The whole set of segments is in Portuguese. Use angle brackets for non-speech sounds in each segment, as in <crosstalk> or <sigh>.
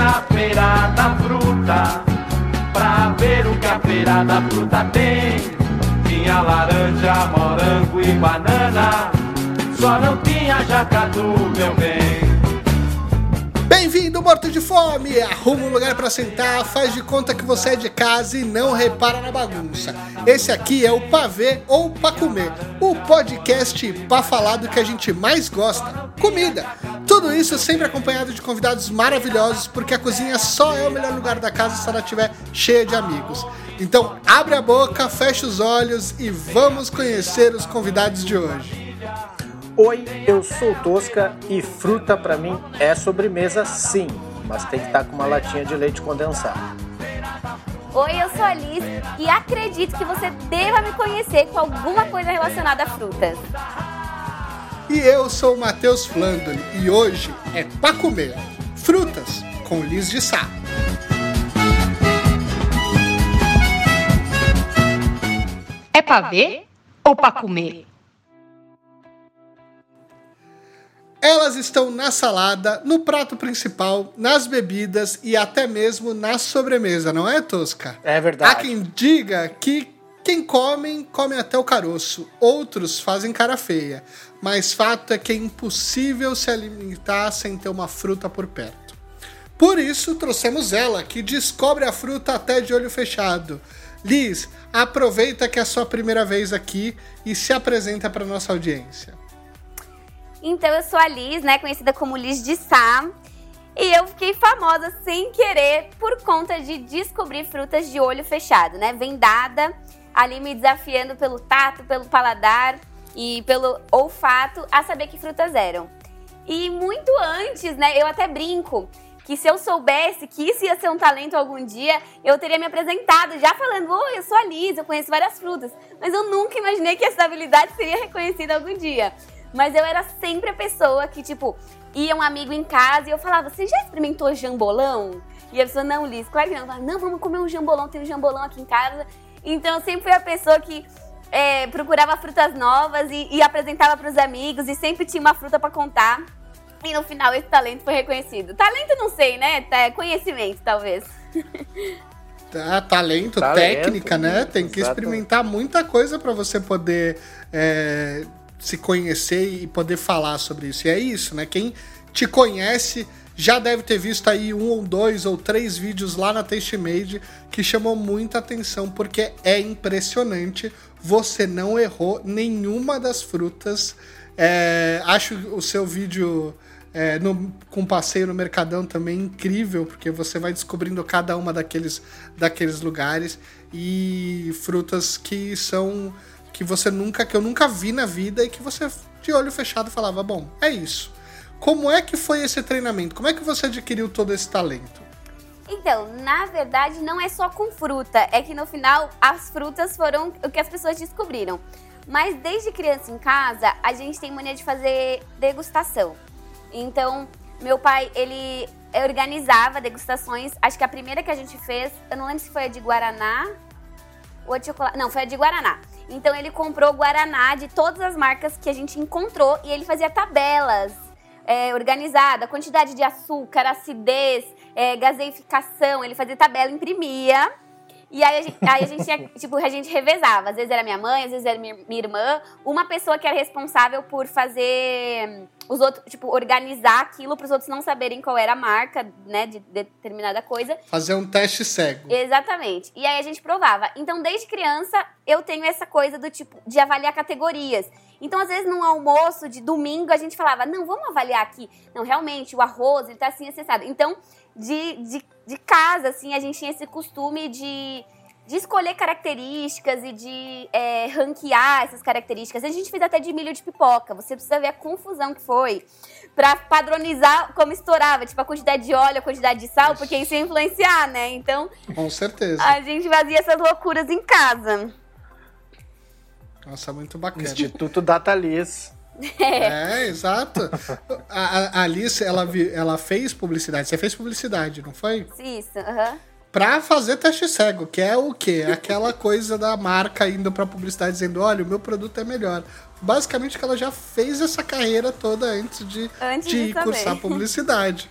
na feira da fruta pra ver o que a feira da fruta tem. Tinha laranja, morango e banana, só não tinha jacatu, meu bem. Bem-vindo, morto de fome! Arruma um lugar para sentar, faz de conta que você é de casa e não repara na bagunça. Esse aqui é o Pavê ou Pra Comer, o podcast pra falar do que a gente mais gosta: comida. Tudo isso sempre acompanhado de convidados maravilhosos, porque a cozinha só é o melhor lugar da casa se ela estiver cheia de amigos. Então, abre a boca, fecha os olhos e vamos conhecer os convidados de hoje. Oi, eu sou Tosca e fruta para mim é sobremesa sim, mas tem que estar tá com uma latinha de leite condensado. Oi, eu sou a Liz e acredito que você deva me conhecer com alguma coisa relacionada a frutas. E eu sou o Matheus Flandoni e hoje é para comer frutas com Liz de Sá. É para ver ou para comer? Elas estão na salada, no prato principal, nas bebidas e até mesmo na sobremesa, não é, Tosca? É verdade. Há quem diga que quem come, come até o caroço. Outros fazem cara feia. Mas fato é que é impossível se alimentar sem ter uma fruta por perto. Por isso, trouxemos ela, que descobre a fruta até de olho fechado. Liz, aproveita que é a sua primeira vez aqui e se apresenta para nossa audiência. Então eu sou a Liz, né, conhecida como Liz de Sá, e eu fiquei famosa sem querer por conta de descobrir frutas de olho fechado, né, vendada, ali me desafiando pelo tato, pelo paladar e pelo olfato a saber que frutas eram. E muito antes, né, eu até brinco que se eu soubesse que isso ia ser um talento algum dia, eu teria me apresentado já falando: eu sou a Liz, eu conheço várias frutas. Mas eu nunca imaginei que essa habilidade seria reconhecida algum dia. Mas eu era sempre a pessoa que, tipo, ia um amigo em casa e eu falava, você já experimentou jambolão? E a pessoa, não, Liz, claro que não. Eu falava, não, vamos comer um jambolão, tem um jambolão aqui em casa. Então eu sempre fui a pessoa que é, procurava frutas novas e, e apresentava para os amigos e sempre tinha uma fruta para contar. E no final esse talento foi reconhecido. Talento não sei, né? É conhecimento, talvez. Ah, <laughs> talento, talento, técnica, né? Tem que experimentar muita coisa para você poder é, se conhecer e poder falar sobre isso. E é isso, né? Quem te conhece já deve ter visto aí um ou dois ou três vídeos lá na Taste Made que chamou muita atenção porque é impressionante. Você não errou nenhuma das frutas. É, acho o seu vídeo é, no, com passeio no Mercadão também incrível, porque você vai descobrindo cada uma daqueles, daqueles lugares e frutas que são que você nunca, que eu nunca vi na vida e que você de olho fechado falava, bom, é isso. Como é que foi esse treinamento? Como é que você adquiriu todo esse talento? Então, na verdade, não é só com fruta. É que no final as frutas foram o que as pessoas descobriram. Mas desde criança em casa, a gente tem mania de fazer degustação. Então, meu pai, ele organizava degustações. Acho que a primeira que a gente fez, eu não lembro se foi a de Guaraná ou a de chocolate. Não, foi a de Guaraná. Então ele comprou Guaraná de todas as marcas que a gente encontrou e ele fazia tabelas é, organizada, quantidade de açúcar, acidez, é, gaseificação. Ele fazia tabela, imprimia. E aí a gente, aí a gente tinha, <laughs> tipo, a gente revezava. Às vezes era minha mãe, às vezes era minha, minha irmã. Uma pessoa que era responsável por fazer os outros, tipo, organizar aquilo para os outros não saberem qual era a marca, né, de determinada coisa. Fazer um teste cego. Exatamente. E aí a gente provava. Então, desde criança, eu tenho essa coisa do tipo de avaliar categorias. Então, às vezes, num almoço de domingo, a gente falava, não, vamos avaliar aqui. Não, realmente, o arroz, ele tá assim acessado. Então, de, de, de casa, assim, a gente tinha esse costume de de escolher características e de é, ranquear essas características. A gente fez até de milho de pipoca. Você precisa ver a confusão que foi para padronizar como estourava, tipo a quantidade de óleo, a quantidade de sal, porque isso ia influenciar, né? Então, com certeza. A gente fazia essas loucuras em casa. Nossa, muito bacana. Instituto Data Liz. É, é exato. A, a Alice, ela, ela fez publicidade. Você fez publicidade, não foi? Isso, aham. Uh pra fazer teste cego, que é o quê? Aquela <laughs> coisa da marca indo pra publicidade dizendo, olha, o meu produto é melhor. Basicamente que ela já fez essa carreira toda antes de, antes de, de cursar publicidade.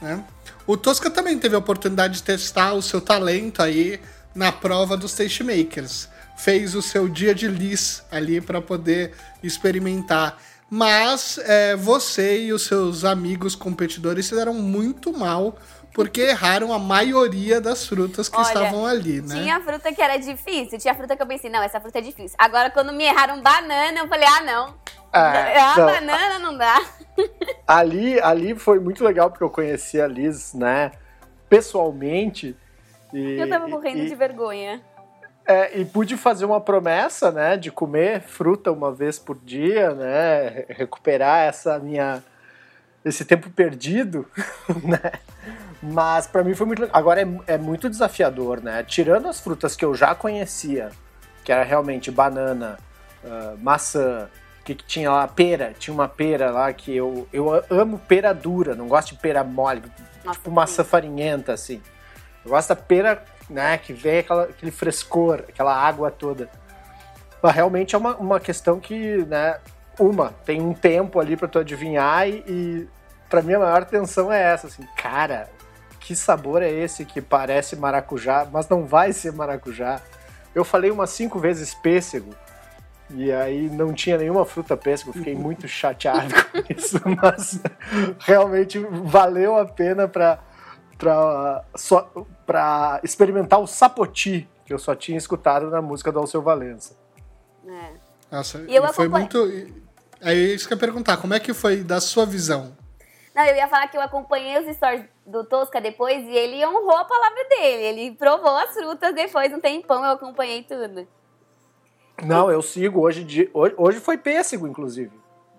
Né? O Tosca também teve a oportunidade de testar o seu talento aí na prova dos Tastemakers. Fez o seu dia de lis ali para poder experimentar. Mas é, você e os seus amigos competidores se deram muito mal porque erraram a maioria das frutas que Olha, estavam ali, né? Tinha fruta que era difícil, tinha fruta que eu pensei, não, essa fruta é difícil. Agora, quando me erraram banana, eu falei, ah, não. É, a não. banana não dá. <laughs> Ali, ali foi muito legal porque eu conheci a Liz, né, pessoalmente. E, eu tava morrendo e, de vergonha. É, e pude fazer uma promessa, né, de comer fruta uma vez por dia, né, recuperar essa minha esse tempo perdido, <laughs> né? Mas para mim foi muito. Agora é, é muito desafiador, né? Tirando as frutas que eu já conhecia, que era realmente banana, uh, maçã, que, que tinha lá pera, tinha uma pera lá que eu, eu amo pera dura, não gosto de pera mole, Nossa, tipo maçã farinhenta, assim. Eu gosto da pera, né, que vem aquela, aquele frescor, aquela água toda. Mas realmente é uma, uma questão que, né, uma, tem um tempo ali para tu adivinhar e, e para mim a maior tensão é essa, assim, cara, que sabor é esse que parece maracujá, mas não vai ser maracujá? Eu falei umas cinco vezes pêssego, e aí não tinha nenhuma fruta pêssego, fiquei muito chateado <laughs> com isso, mas realmente valeu a pena para para experimentar o sapoti, que eu só tinha escutado na música do Alceu Valença. É. Nossa, e eu foi muito. É isso que eu ia perguntar, como é que foi da sua visão? Não, eu ia falar que eu acompanhei os stories do Tosca depois e ele honrou a palavra dele. Ele provou as frutas depois, um tempão, eu acompanhei tudo. Não, eu sigo hoje. De, hoje, hoje foi pêssego, inclusive.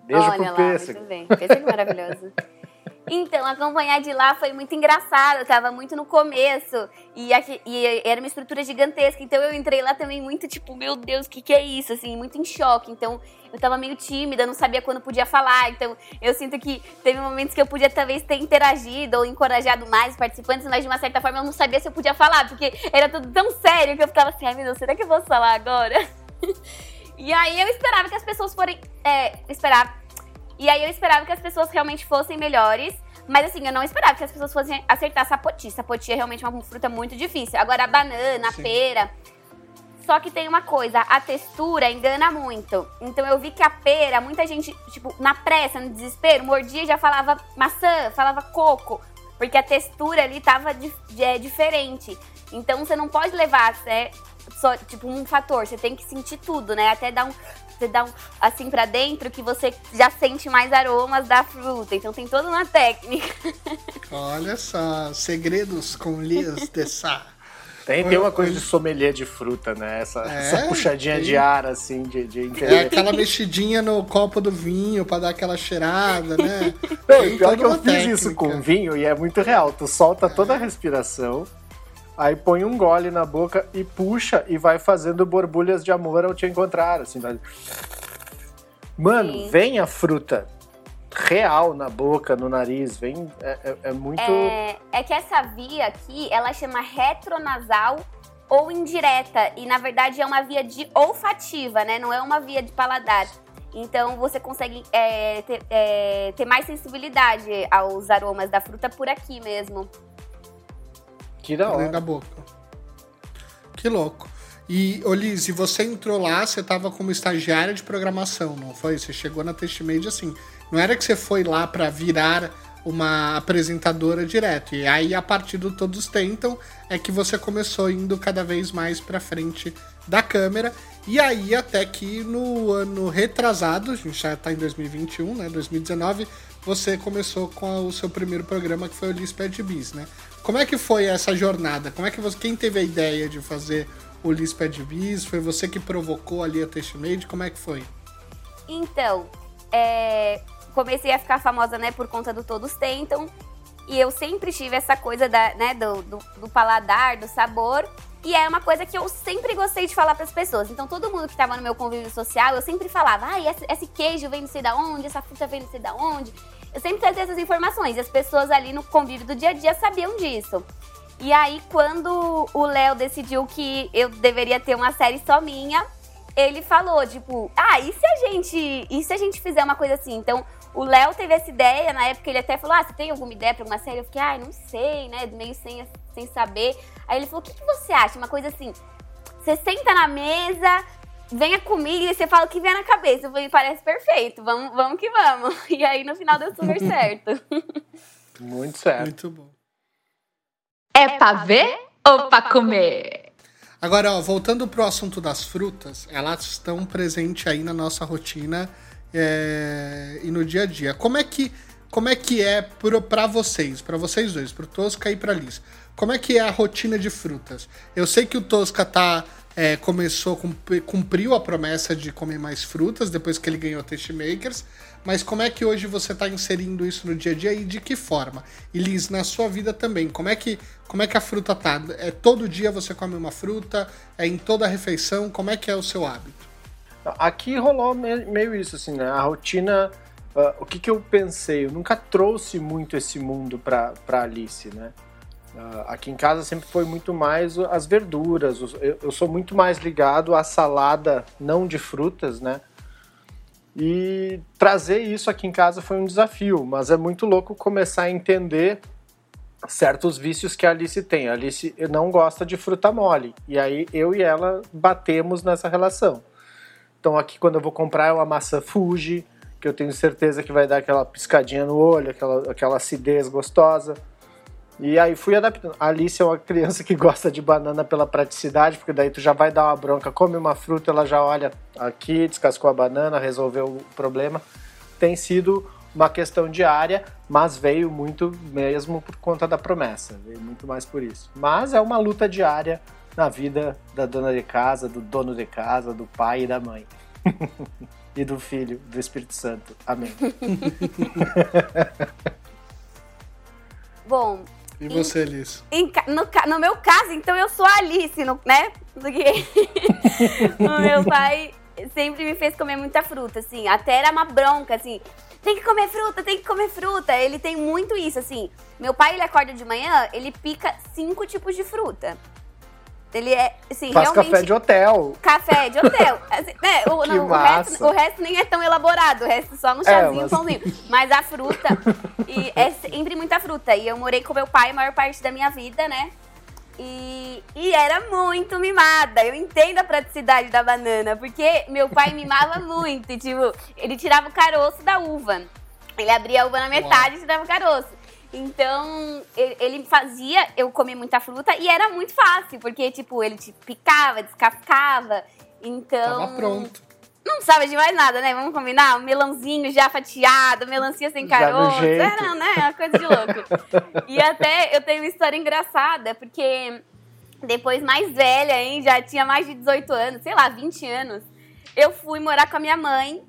Beijo Olha pro lá, pêssego. Muito bem. Pêssego maravilhoso. <laughs> Então, acompanhar de lá foi muito engraçado. Eu tava muito no começo. E, aqui, e, era uma estrutura gigantesca. Então eu entrei lá também muito, tipo, meu Deus, o que, que é isso? Assim, muito em choque. Então, eu tava meio tímida, não sabia quando podia falar. Então, eu sinto que teve momentos que eu podia talvez ter interagido ou encorajado mais os participantes, mas de uma certa forma eu não sabia se eu podia falar, porque era tudo tão sério que eu ficava assim, ai meu Deus, será que eu vou falar agora? <laughs> e aí eu esperava que as pessoas forem. É. E aí eu esperava que as pessoas realmente fossem melhores. Mas assim, eu não esperava que as pessoas fossem acertar sapoti. Sapoti é realmente uma fruta muito difícil. Agora a banana, a Sim. pera. Só que tem uma coisa, a textura engana muito. Então eu vi que a pera, muita gente, tipo, na pressa, no desespero, mordia e já falava maçã, falava coco. Porque a textura ali tava é, diferente. Então você não pode levar é, só, tipo, um fator. Você tem que sentir tudo, né? Até dar um. Você dá um assim para dentro que você já sente mais aromas da fruta. Então tem toda uma técnica. <laughs> Olha só, segredos com Lias de Sá. Tem, tem uma coisa de sommelier de fruta, né? Essa, é, essa puxadinha tem. de ar, assim, de, de entender. É aquela mexidinha no copo do vinho pra dar aquela cheirada, né? Não, e pior que eu técnica. fiz isso com vinho e é muito real. Tu solta toda a respiração, Aí põe um gole na boca e puxa e vai fazendo borbulhas de amor ao te encontrar, assim, vai... Mano, Sim. vem a fruta real na boca, no nariz, vem, é, é, é muito... É, é que essa via aqui, ela chama retronasal ou indireta, e na verdade é uma via de olfativa, né? Não é uma via de paladar. Então você consegue é, ter, é, ter mais sensibilidade aos aromas da fruta por aqui mesmo. Que da hora. da boca. Que louco. E, Olise, você entrou lá, você estava como estagiária de programação, não foi? Você chegou na TestMade assim. Não era que você foi lá para virar uma apresentadora direto. E aí, a partir do Todos Tentam, é que você começou indo cada vez mais para frente da câmera. E aí, até que no ano retrasado, a gente já está em 2021, né? 2019, você começou com o seu primeiro programa, que foi o Lisped Bis, né? Como é que foi essa jornada? Como é que você, quem teve a ideia de fazer o Lisped Bis? Foi você que provocou ali a Testmade? Como é que foi? Então, é, comecei a ficar famosa, né, por conta do Todos Tentam. E eu sempre tive essa coisa da, né, do, do, do paladar, do sabor. E é uma coisa que eu sempre gostei de falar para as pessoas. Então, todo mundo que estava no meu convívio social, eu sempre falava: ah, esse, esse queijo vem não sei da onde, essa fruta vem não sei da onde. Eu sempre trazia essas informações e as pessoas ali no convívio do dia a dia sabiam disso. E aí, quando o Léo decidiu que eu deveria ter uma série só minha, ele falou, tipo, ah, e se a gente. E se a gente fizer uma coisa assim? Então, O Léo teve essa ideia, na época ele até falou: Ah, você tem alguma ideia pra alguma série? Eu fiquei, ah, não sei, né? Meio sem, sem saber. Aí ele falou: O que, que você acha? Uma coisa assim, você senta na mesa, venha comigo e você fala o que vem na cabeça. Eu falei, parece perfeito, vamos, vamos que vamos. <laughs> E aí no final deu super certo. <laughs> Muito certo. Muito bom. É pra ver ou pra comer? Agora, ó, voltando pro assunto das frutas, elas estão presentes aí na nossa rotina é, e no dia a dia. Como é que, como é, que é para vocês, para vocês dois, pro Tosca e pra Liz? Como é que é a rotina de frutas? Eu sei que o Tosca tá é, começou, cumpriu a promessa de comer mais frutas depois que ele ganhou Taste Makers, mas como é que hoje você está inserindo isso no dia a dia e de que forma? E Liz, na sua vida também, como é que, como é que a fruta tá? É todo dia você come uma fruta? É em toda a refeição? Como é que é o seu hábito? Aqui rolou meio isso, assim, né? A rotina. Uh, o que, que eu pensei? Eu nunca trouxe muito esse mundo para Alice, né? Uh, aqui em casa sempre foi muito mais as verduras. Eu, sou muito mais ligado à salada, não de frutas, né? E trazer isso aqui em casa foi um desafio, mas é muito louco começar a entender certos vícios que a Alice tem. A Alice não gosta de fruta mole, e aí eu e ela batemos nessa relação. Então aqui quando eu vou comprar é uma maçã Fuji, que eu tenho certeza que vai dar aquela piscadinha no olho, aquela, aquela acidez gostosa. E aí fui adaptando. A Alice é uma criança que gosta de banana pela praticidade, porque daí tu já vai dar uma bronca, come uma fruta, ela já olha aqui, descascou a banana, resolveu o problema. Tem sido uma questão diária, mas veio muito mesmo por conta da promessa, veio muito mais por isso. Mas é uma luta diária na vida da dona de casa, do dono de casa, do pai e da mãe. <laughs> e do filho, do Espírito Santo. Amém. <laughs> <laughs> Bom, e você, Alice? Em, no, no, meu caso, então eu sou a Alice, no, né? Porque <laughs> o meu pai sempre me fez comer muita fruta, assim. Até era uma bronca, assim. Tem que comer fruta, tem que comer fruta. Ele tem muito isso, assim. Meu pai, ele acorda de manhã, ele pica cinco tipos de fruta. Ele é, assim, Faz realmente... café de hotel. Café de hotel. <laughs> Assim, né, o, não, o, resto, o, resto, nem é tão elaborado, o resto só um é, chazinho, é, mas... pãozinho. Mas a fruta, <laughs> e é sempre muita fruta. E eu morei com meu pai a maior parte da minha vida, né? E, e era muito mimada. Eu entendo a praticidade da banana, porque meu pai mimava <laughs> muito. E, tipo, ele tirava o caroço da uva. Ele abria a uva na metade Uau. e tirava o caroço. Então, ele fazia eu comer muita fruta e era muito fácil, porque, tipo, ele te picava, descascava. Então. Tava pronto. Não precisava de mais nada, né? Vamos combinar? Um melãozinho já fatiado, melancia sem caroço. Era, né? Uma coisa de louco. e até eu tenho uma história engraçada, porque depois mais velha, hein? Já tinha mais de 18 anos, sei lá, 20 anos. Eu fui morar com a minha mãe.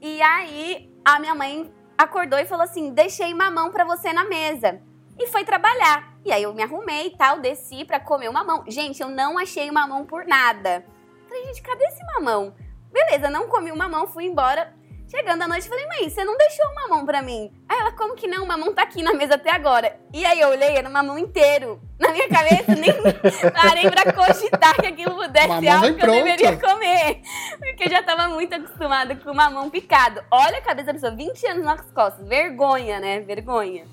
E aí a minha mãe acordou e falou assim: deixei mamão para você na mesa. E foi trabalhar. E aí eu me arrumei e tal, desci para comer o mamão. Gente, eu não achei o mamão por nada. Falei, gente, cadê esse mamão? Beleza, não comi o mamão, fui embora. Chegando à noite, falei, mãe, você não deixou o mamão pra mim? Aí ela, como que não? O mamão tá aqui na mesa até agora. E aí eu olhei, era o mamão inteiro. Na minha cabeça, nem <laughs> parei pra cogitar que aquilo pudesse ser algo que eu deveria comer. Porque eu já tava muito acostumada com o mamão picado. Olha a cabeça da pessoa, 20 anos nas costas. Vergonha, né? Vergonha.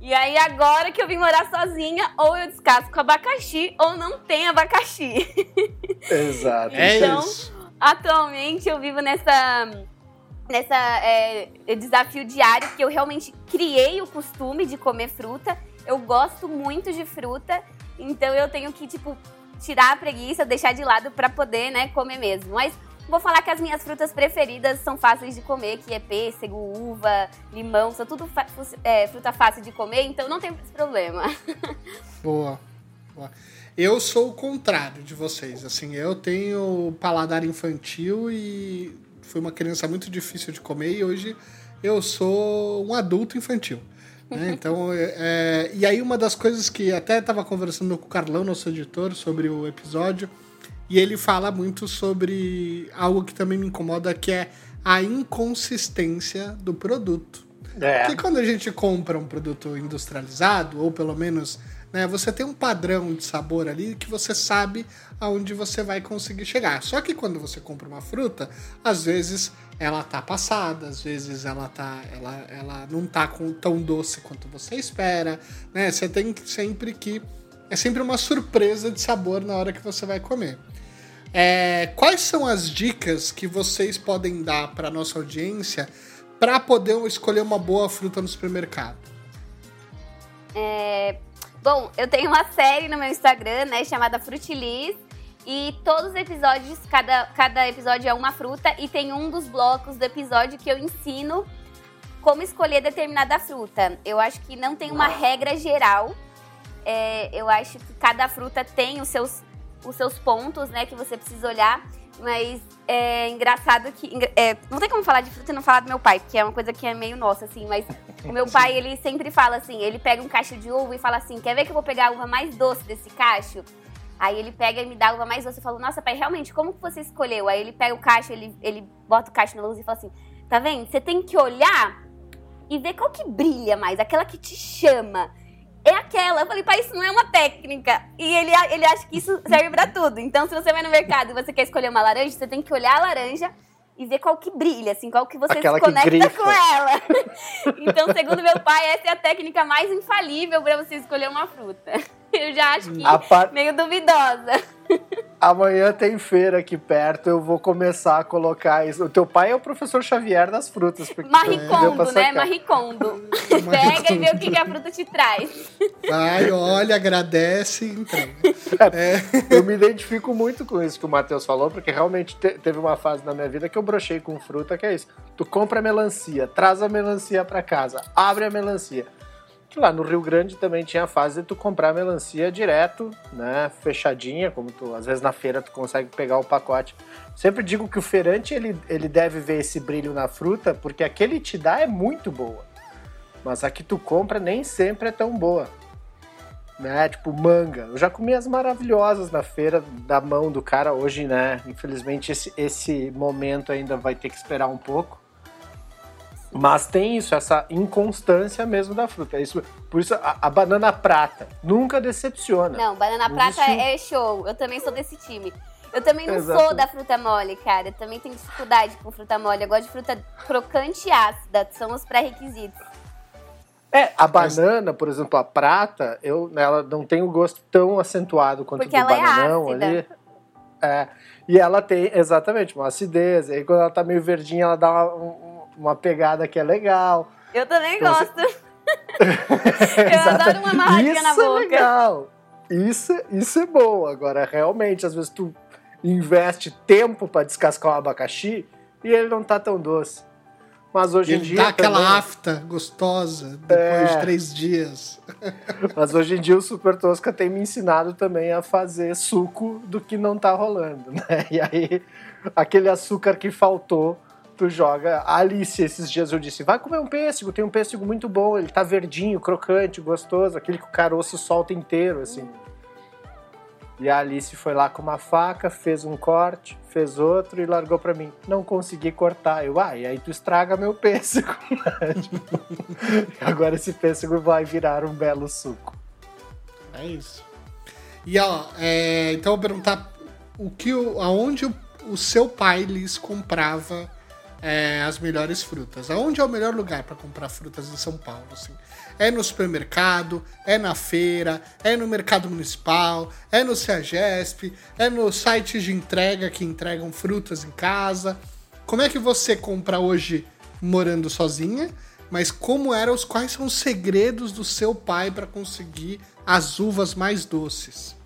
E aí, agora que eu vim morar sozinha, ou eu descasco abacaxi, ou não tem abacaxi. <laughs> Exato. então, é isso. atualmente eu vivo nessa nessa é, desafio diário que eu realmente criei o costume de comer fruta. Eu gosto muito de fruta, então eu tenho que tipo tirar a preguiça, deixar de lado para poder, né, comer mesmo. Mas vou falar que as minhas frutas preferidas são fáceis de comer, que é pêssego, uva, limão, são tudo é, fruta fácil de comer, então não tem problema. <laughs> Boa. Boa. Eu sou o contrário de vocês, assim, eu tenho paladar infantil e fui uma criança muito difícil de comer e hoje eu sou um adulto infantil. Né? <laughs> Então, é, é, e aí uma das coisas que até estava conversando com o Carlão, nosso editor, sobre o episódio, e ele fala muito sobre algo que também me incomoda, que é a inconsistência do produto. É. Porque quando a gente compra um produto industrializado, ou pelo menos né? Você tem um padrão de sabor ali que você sabe aonde você vai conseguir chegar. Só que quando você compra uma fruta, às vezes ela tá passada, às vezes ela tá ela, ela não tá com tão doce quanto você espera, né? Você tem sempre que é sempre uma surpresa de sabor na hora que você vai comer. É, quais são as dicas que vocês podem dar para nossa audiência para poder escolher uma boa fruta no supermercado? É, bom, eu tenho uma série no meu Instagram, né, chamada Frutilis. E todos os episódios, cada, cada episódio é uma fruta, e tem um dos blocos do episódio que eu ensino como escolher determinada fruta. Eu acho que não tem uma regra geral. É, eu acho que cada fruta tem os seus, os seus pontos, né, que você precisa olhar. Mas é engraçado que. É, não tem como falar de fruta e não falar do meu pai, porque é uma coisa que é meio nossa, assim. Mas o meu pai, ele sempre fala assim: ele pega um cacho de uva e fala assim: quer ver que eu vou pegar a uva mais doce desse cacho? Aí ele pega e me dá a uva mais doce. Eu falo: nossa, pai, realmente, como que você escolheu? Aí ele pega o cacho, ele, ele bota o cacho na luz e fala assim: tá vendo? Você tem que olhar e ver qual que brilha mais, aquela que te chama é aquela. Eu falei, pai, isso não é uma técnica. E ele, ele acha que isso <laughs> serve para tudo. Então, se você vai no mercado e você quer escolher uma laranja, você tem que olhar a laranja e ver qual que brilha, assim, qual que você Aquela se conecta com ela. <laughs> então, segundo meu pai, essa é a técnica mais infalível para você escolher uma fruta. <laughs> Eu já acho que par- meio duvidosa. Amanhã tem feira aqui perto, eu vou começar a colocar isso. O teu pai é o professor Xavier das frutas. Maricondo, né? sacar. Maricondo. <laughs> Pega e vê o que, que a fruta te traz. Vai, olha, agradece e entrega. É. Eu me identifico muito com isso que o Matheus falou, porque realmente te- teve uma fase na minha vida que eu brochei com fruta, que é isso. Tu compra a melancia, traz a melancia pra casa, abre a melancia. Que lá no Rio Grande também tinha a fase de tu comprar melancia direto, né, fechadinha, como tu, às vezes na feira tu consegue pegar o pacote. Sempre digo que o feirante ele, ele deve ver esse brilho na fruta, porque a que ele te dá é muito boa. Mas a que tu compra nem sempre é tão boa né? Tipo manga. Eu já comi as maravilhosas na feira da mão do cara hoje, né? Infelizmente esse, esse momento ainda vai ter que esperar um pouco. Mas tem isso, essa inconstância mesmo da fruta. Isso, por isso a, a banana prata nunca decepciona. Não, banana prata é show. Eu também sou desse time. Eu também não Exato. sou da fruta mole, cara. Eu também tenho dificuldade com fruta mole. Eu gosto de fruta crocante e ácida. São os pré-requisitos. É, a banana, por exemplo, a prata, eu ela não tem o gosto tão acentuado quanto Porque do é bananão ácida. ali. É, e ela tem exatamente uma acidez. E aí quando ela tá meio verdinha, ela dá uma, um- uma pegada que é legal. Eu também Então, você- gosto. <laughs> Eu adoro uma amarradinha Isso na é boca. legal. Isso, isso é bom. Agora, realmente, às vezes tu investe tempo pra descascar um abacaxi e ele não tá tão doce. Mas hoje em dia. dá aquela também- afta gostosa depois É. de três dias. <laughs> Mas hoje em dia o Super Tosca tem me ensinado também a fazer suco do que não tá rolando, né? <laughs> E aí, aquele açúcar que faltou, tu joga. A Alice, esses dias eu disse: vai comer um pêssego, tem um pêssego muito bom, ele tá verdinho, crocante, gostoso, aquele que o caroço solta inteiro, assim. E a Alice foi lá com uma faca, fez um corte, fez outro e largou pra mim. Não consegui cortar. Eu, ah, aí tu estraga meu pêssego. <laughs> Agora esse pêssego vai virar um belo suco. É isso. E ó, é, então eu vou perguntar o que, aonde o seu pai lhes comprava é, as melhores frutas. Aonde é o melhor lugar para comprar frutas em São Paulo? Assim? É no supermercado? É na feira? É no mercado municipal? É no CEAGESP? É nos sites de entrega que entregam frutas em casa? Como é que você compra hoje morando sozinha? Mas como eram os quais são os segredos do seu pai para conseguir as uvas mais doces?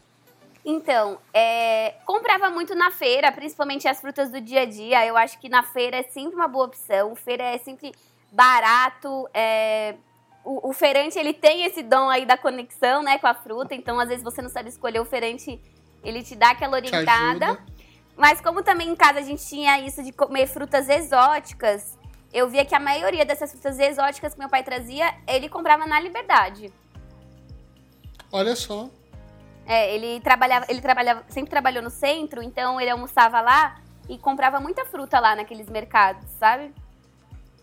Então, é, comprava muito na feira, principalmente as frutas do dia a dia. Eu acho que na feira é sempre uma boa opção. Feira é sempre barato. é, o, o feirante ele tem esse dom aí da conexão, né, com a fruta. Então, às vezes você não sabe escolher o feirante, ele te dá aquela orientada. Mas como também em casa a gente tinha isso de comer frutas exóticas, eu via que a maioria dessas frutas exóticas que meu pai trazia, ele comprava na Liberdade. Olha só. É, ele trabalhava, ele trabalhava, sempre trabalhou no centro, então ele almoçava lá e comprava muita fruta lá naqueles mercados, sabe?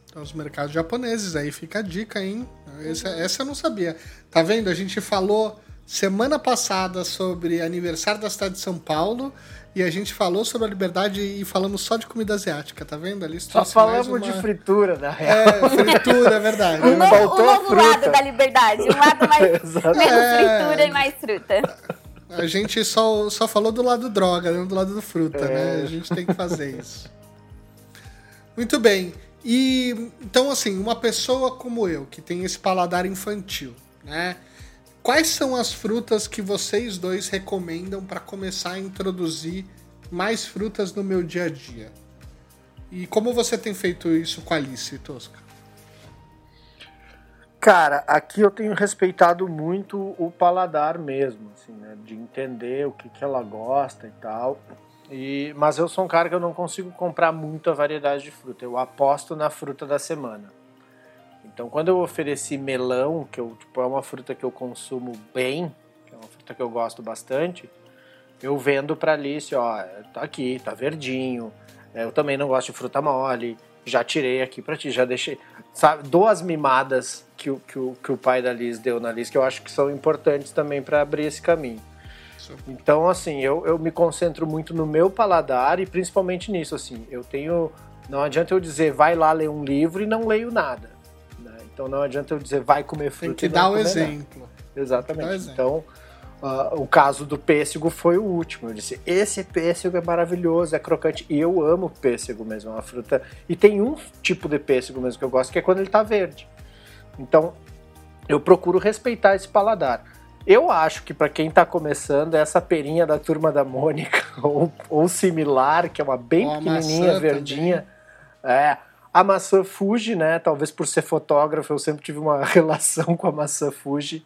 Então, os mercados japoneses, aí fica a dica, hein? Essa, essa eu não sabia. Tá vendo? A gente falou semana passada sobre aniversário da cidade de São Paulo e a gente falou sobre a liberdade e falamos só de comida asiática, tá vendo? Ali só falamos uma... de fritura, na real. É, fritura, é verdade. <laughs> um novo, um novo lado da liberdade, um lado <laughs> mais menos é... fritura e mais fruta. A gente só, só falou do lado droga, não do lado do fruta, é. né? A gente tem que fazer isso. Muito bem. E então, assim, uma pessoa como eu, que tem esse paladar infantil, né? Quais são as frutas que vocês dois recomendam para começar a introduzir mais frutas no meu dia a dia? E como você tem feito isso com a Alice, Tosca? Cara, aqui eu tenho respeitado muito o paladar mesmo, assim, né? De entender o que, que ela gosta e tal. E, mas eu sou um cara que eu não consigo comprar muita variedade de fruta. Eu aposto na fruta da semana. Então, quando eu ofereci melão, que eu, tipo, é uma fruta que eu consumo bem, que é uma fruta que eu gosto bastante, eu vendo para Alice, ó, tá aqui, tá verdinho. É, eu também não gosto de fruta mole, já tirei aqui para ti, já deixei, sabe, duas mimadas que o, que o, que o pai da Liz deu na Liz, que eu acho que são importantes também para abrir esse caminho. Então, assim, eu, eu me concentro muito no meu paladar e principalmente nisso, assim, eu tenho, não adianta eu dizer, vai lá ler um livro e não leio nada então não adianta eu dizer vai comer fruta. Tem que dar o exemplo. Nada. Exatamente. Exemplo. Então, uh, o caso do pêssego foi o último. Eu disse: esse pêssego é maravilhoso, é crocante. E eu amo pêssego mesmo, é uma fruta. E tem um tipo de pêssego mesmo que eu gosto, que é quando ele está verde. Então, eu procuro respeitar esse paladar. Eu acho que para quem está começando, essa perinha da turma da Mônica, <laughs> ou, ou similar, que é uma bem ou pequenininha, verdinha, também. é, a maçã Fuji, né? Talvez por ser fotógrafo, eu sempre tive uma <laughs> relação com a maçã Fuji.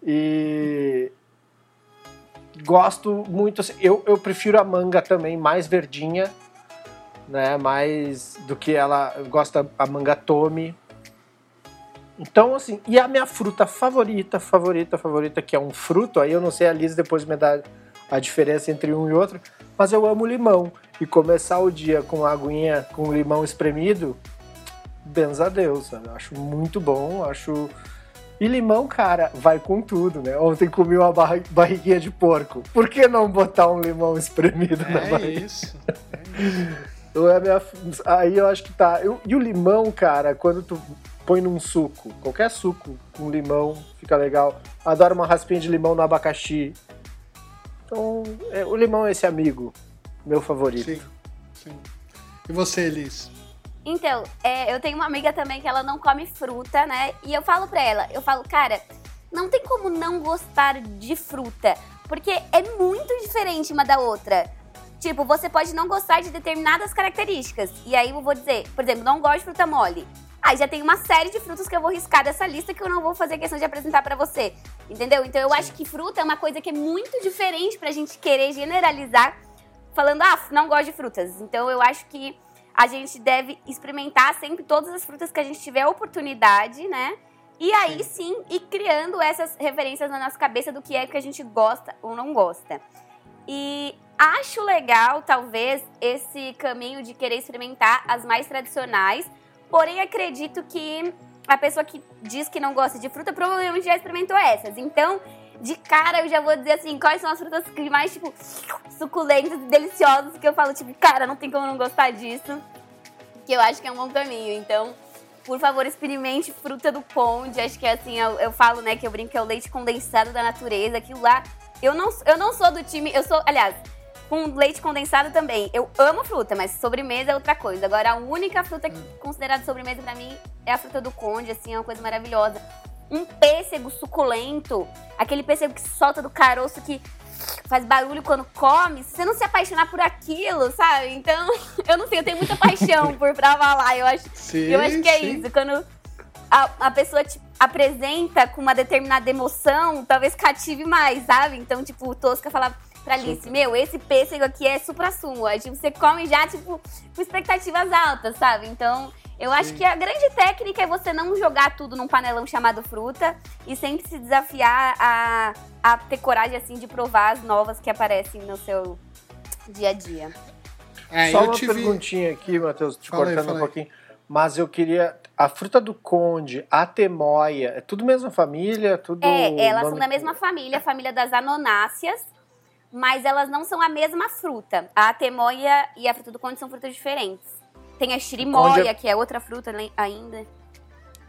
E gosto muito. Assim, eu, eu prefiro a manga também, mais verdinha, né? Mais do que ela. Eu gosto a manga Tome. Então, assim, e a minha fruta favorita, favorita, favorita, que é um fruto, aí eu não sei, a Liz depois me dá a diferença entre um e outro, mas eu amo limão. E começar o dia com aguinha com limão espremido, benza a Deus, sabe? Acho muito bom, acho. E limão, cara, vai com tudo, né? Ontem comi uma barriguinha de porco. Por que não botar um limão espremido é na barriga? Isso. É <laughs> isso. É minha... Aí eu acho que tá. E o limão, cara, quando tu põe num suco, qualquer suco com limão, fica legal. Adoro uma raspinha de limão no abacaxi. Então, é, o limão é esse amigo, meu favorito. Sim, sim. E você, Elis? Então, é, eu tenho uma amiga também que ela não come fruta, né? E eu falo pra ela, eu falo, cara, não tem como não gostar de fruta, porque é muito diferente uma da outra. Tipo, você pode não gostar de determinadas características. E aí eu vou dizer, por exemplo, não gosto de fruta mole. Aí já tem uma série de frutas que eu vou riscar dessa lista que eu não vou fazer questão de apresentar para você. Entendeu? Então eu acho que fruta é uma coisa que é muito diferente pra gente querer generalizar, falando, ah, não gosto de frutas. Então eu acho que a gente deve experimentar sempre todas as frutas que a gente tiver oportunidade, né? E aí sim, ir criando essas referências na nossa cabeça do que é que a gente gosta ou não gosta. E acho legal, talvez, esse caminho de querer experimentar as mais tradicionais Porém, acredito que a pessoa que diz que não gosta de fruta provavelmente já experimentou essas. Então, de cara, eu já vou dizer assim, quais são as frutas mais, tipo, suculentas e deliciosas que eu falo, tipo, cara, não tem como não gostar disso. Que eu acho que é um bom caminho. Então, por favor, experimente fruta do conde. Acho que é assim, eu, eu falo, né, que eu brinco que é o leite condensado da natureza. Aquilo lá. Eu não, eu não sou do time. Eu sou, aliás, com leite condensado também. Eu amo fruta, mas sobremesa é outra coisa. Agora, a única fruta considerada sobremesa para mim é a fruta do conde, assim, é uma coisa maravilhosa. Um pêssego suculento, aquele pêssego que solta do caroço que faz barulho quando come, se você não se apaixonar por aquilo, sabe? Então, <laughs> eu não sei, eu tenho muita paixão <laughs> por lá. Eu acho, sim, eu acho que é sim. isso. Quando a, a pessoa te apresenta com uma determinada emoção, talvez cative mais, sabe? Então, tipo, o Tosca falava pra Alice, meu, esse pêssego aqui é supra-sumo. Aí, tipo, você come já, tipo, com expectativas altas, sabe? Então, eu Sim. acho que a grande técnica é você não jogar tudo num panelão chamado fruta e sempre se desafiar a, a ter coragem, assim, de provar as novas que aparecem no seu dia a dia. É, Só uma tive... perguntinha aqui, Matheus, te falei, cortando falei. um pouquinho. Mas eu queria. A fruta do conde, a temoia, é tudo mesma família? Tudo é, elas nome... são da mesma família, a família das anonáceas, mas elas não são a mesma fruta. A temoia e a fruta do conde são frutas diferentes. Tem a xirimóia, é... que é outra fruta ainda.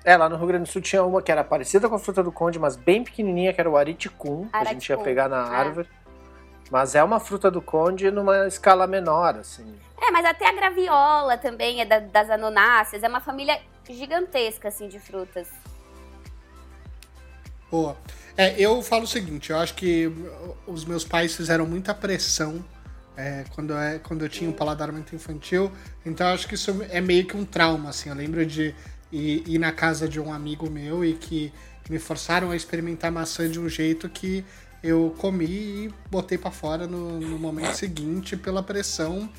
É, lá no Rio Grande do Sul tinha uma que era parecida com a fruta do conde, mas bem pequenininha, que era o ariticum, que a gente ia pegar na é. árvore. Mas é uma fruta do conde numa escala menor, assim. É, mas até a graviola também é da, das anonáceas. É uma família gigantesca, assim, de frutas. Boa. É, eu falo o seguinte, eu acho que os meus pais fizeram muita pressão é, quando, é, quando eu tinha um paladar muito infantil, então acho que isso é meio que um trauma, assim. Eu lembro de ir, ir na casa de um amigo meu e que me forçaram a experimentar maçã de um jeito que eu comi e botei para fora no, no, momento seguinte pela pressão.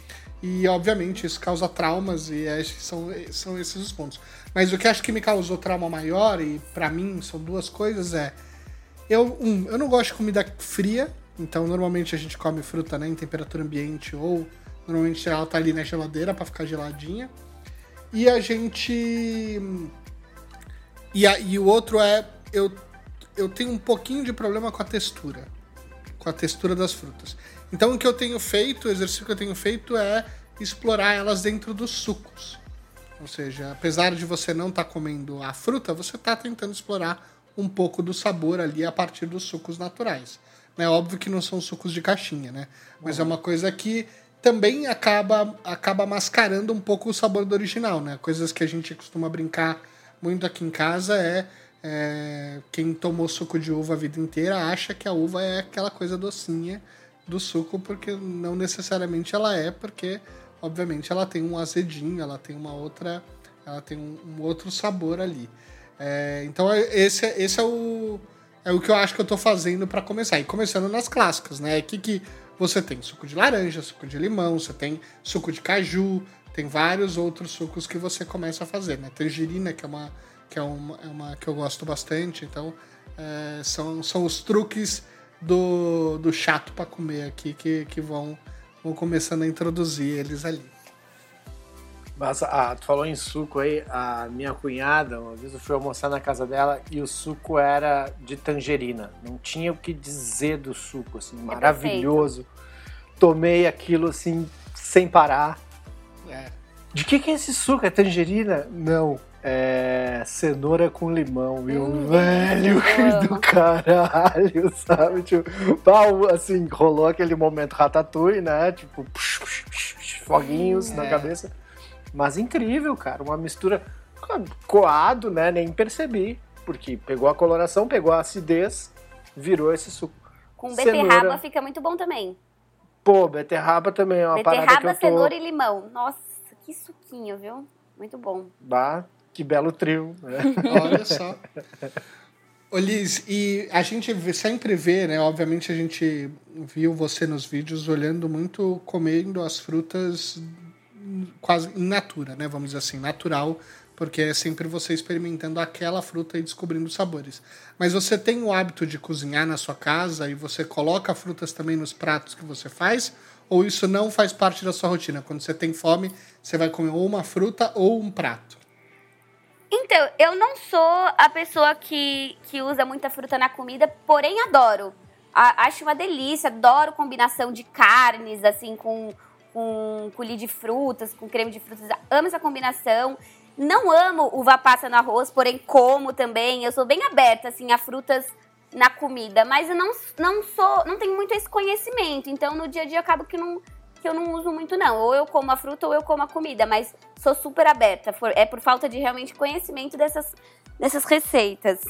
E obviamente isso causa traumas e que são, são esses os pontos. Mas o que acho que me causou trauma maior, e para mim são duas coisas, é. Eu, um, eu não gosto de comida fria, então normalmente a gente come fruta né, em temperatura ambiente ou normalmente ela tá ali na geladeira para ficar geladinha. E a gente. E, a, e o outro é. Eu, eu tenho um pouquinho de problema com a textura. Com a textura das frutas. Então o que eu tenho feito, o exercício que eu tenho feito é explorar elas dentro dos sucos. Ou seja, apesar de você não estar tá comendo a fruta, você está tentando explorar um pouco do sabor ali a partir dos sucos naturais. É óbvio que não são sucos de caixinha, né? Mas uhum. é uma coisa que também acaba, acaba mascarando um pouco o sabor do original, né? Coisas que a gente costuma brincar muito aqui em casa é, é, quem tomou suco de uva a vida inteira acha que a uva é aquela coisa docinha do suco, porque não necessariamente ela é, porque obviamente ela tem um azedinho, ela tem uma outra, ela tem um, um outro sabor ali. É, então é, esse, esse é o é o que eu acho que eu tô fazendo para começar. E começando nas clássicas, né? Aqui que você tem suco de laranja, suco de limão, você tem suco de caju, tem vários outros sucos que você começa a fazer, né? Tangerina, que é uma que, é uma, é uma que eu gosto bastante, então é, são, são os truques do, do chato para comer aqui que, que vão, vão começando a introduzir eles ali. Mas ah, tu falou em suco aí, a minha cunhada, uma vez eu fui almoçar na casa dela e o suco era de tangerina. Não tinha o que dizer do suco, assim, é maravilhoso. Perfeito. Tomei aquilo assim, sem parar. É. De que, que é esse suco? É tangerina? Não. É cenoura com limão, viu? Hum, velho do caralho, <laughs> sabe? Tipo, assim, rolou aquele momento ratatouille, né? Tipo, psh, psh, psh, foguinhos hum, na é. cabeça. Mas incrível, cara. Uma mistura coado, né? Nem percebi. Porque pegou a coloração, pegou a acidez, virou esse suco. Com beterraba cenoura. fica muito bom também. Pô, beterraba também é uma beterraba, parada que eu tô... cenoura e limão. Nossa, que suquinho, viu? Muito bom. Bah, que belo trio. Né? <laughs> Olha só. Ô Liz, e a gente sempre vê, né? Obviamente a gente viu você nos vídeos olhando muito, comendo as frutas quase in natura, né? Vamos dizer assim, natural, porque é sempre você experimentando aquela fruta e descobrindo sabores. Mas você tem o hábito de cozinhar na sua casa e você coloca frutas também nos pratos que você faz? Ou isso não faz parte da sua rotina? Quando você tem fome, você vai comer ou uma fruta ou um prato? Então, eu não sou a pessoa que, que usa muita fruta na comida, porém adoro. A, acho uma delícia, adoro combinação de carnes, assim, com com coulis de frutas, com creme de frutas. Amo essa combinação. Não amo uva passa no arroz, porém como também. Eu sou bem aberta assim a frutas na comida, mas eu não, não sou, não tenho muito esse conhecimento. Então no dia a dia acabo que não que eu não uso muito não. Ou eu como a fruta ou eu como a comida, mas sou super aberta. É por falta de realmente conhecimento dessas dessas receitas.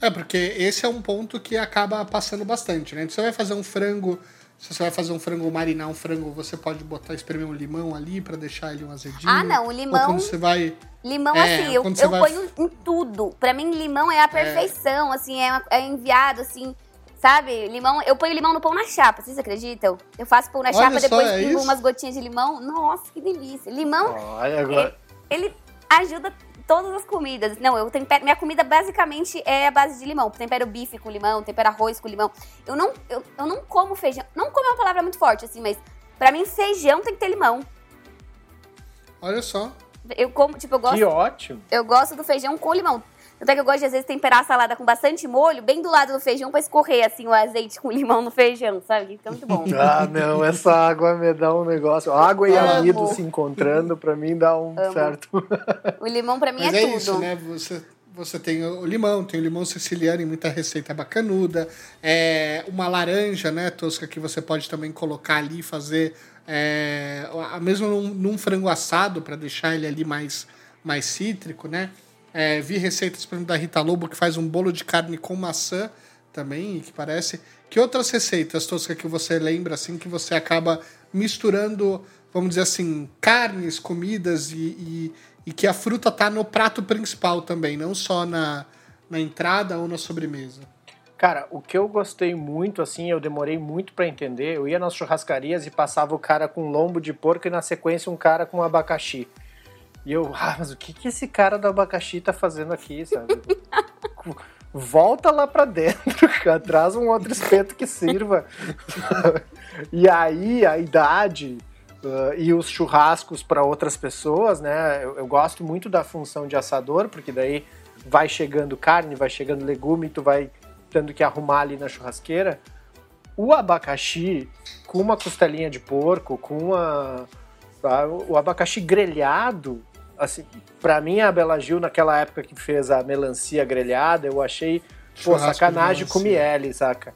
É, porque esse é um ponto que acaba passando bastante, né? Você vai fazer um frango se você vai fazer um frango marinar um frango, você pode botar, espremer um limão ali para deixar ele um azedinho. Ah, não, o limão. Ou quando você vai. Limão, é, assim, eu, eu vai... ponho em tudo. Para mim, limão é a perfeição, é. assim, é, é, enviado, assim, sabe? Limão, eu ponho limão no pão na chapa, vocês acreditam? Eu faço pão na Olha chapa, só, depois é umas gotinhas de limão. Nossa, que delícia. Limão, Olha, agora... ele, ele ajuda todas as comidas. Não, eu tempero. Minha comida basicamente é a base de limão. Tempero bife com limão, tempero arroz com limão. Eu não, eu, eu não como feijão. Não como é uma palavra muito forte, assim, mas para mim feijão tem que ter limão. Olha só. Eu como, tipo, eu gosto. Que ótimo! Eu gosto do feijão com limão. Até que eu gosto de, às vezes, temperar a salada com bastante molho, bem do lado do feijão, pra escorrer, assim, o azeite com <laughs> limão no feijão, sabe? Então, muito bom. <laughs> ah, não, essa água me dá um negócio. Água e Amo. amido se encontrando, pra mim, dá um Amo. certo. o limão, pra mim, Mas é, é tudo. isso, né? Você você tem o limão, tem o limão siciliano em muita receita bacanuda. É, uma laranja, né, Tosca, que você pode também colocar ali, fazer é, mesmo num, num frango assado, para deixar ele ali mais, mais cítrico, né? É, vi receitas, por exemplo, da Rita Lobo, que faz um bolo de carne com maçã também, que parece. Que outras receitas, Tosca, que você lembra, assim, que você acaba misturando, vamos dizer assim, carnes, comidas e, e e que a fruta tá no prato principal também, não só na, na entrada ou na sobremesa. Cara, o que eu gostei muito, assim, eu demorei muito para entender, eu ia nas churrascarias e passava o cara com lombo de porco e na sequência um cara com abacaxi. E eu, ah, mas o que, que esse cara do abacaxi tá fazendo aqui, sabe? <laughs> Volta lá pra dentro, <laughs> cara, traz um outro espeto que sirva. <laughs> e aí, a idade, Uh, e os churrascos para outras pessoas, né? Eu, eu, gosto muito da função de assador, porque daí vai chegando carne, vai chegando legume, tu vai tendo que arrumar ali na churrasqueira. O abacaxi com uma costelinha de porco, com uma, tá? o abacaxi grelhado, assim, para mim a Bela Gil naquela época que fez a melancia grelhada, eu achei pô, sacanagem com miele, saca?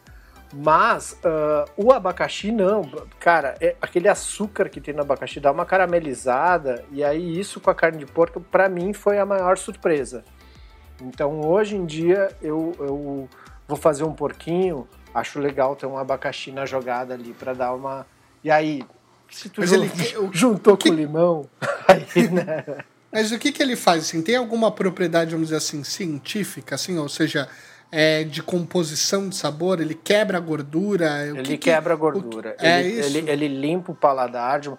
Mas uh, o abacaxi não, cara, é, aquele açúcar que tem no abacaxi dá uma caramelizada e aí isso com a carne de porco para mim foi a maior surpresa. Então hoje em dia eu, eu vou fazer um porquinho, acho legal ter um abacaxi na jogada ali para dar uma e aí se tu ele, juntou que... com limão, <laughs> aí né? Mas o que que ele faz assim? Tem alguma propriedade, vamos dizer assim, científica, assim, ou seja, é, de composição de sabor, ele quebra a gordura. ele que quebra a gordura. Que, é ele, isso? Ele, ele limpa o paladar. De,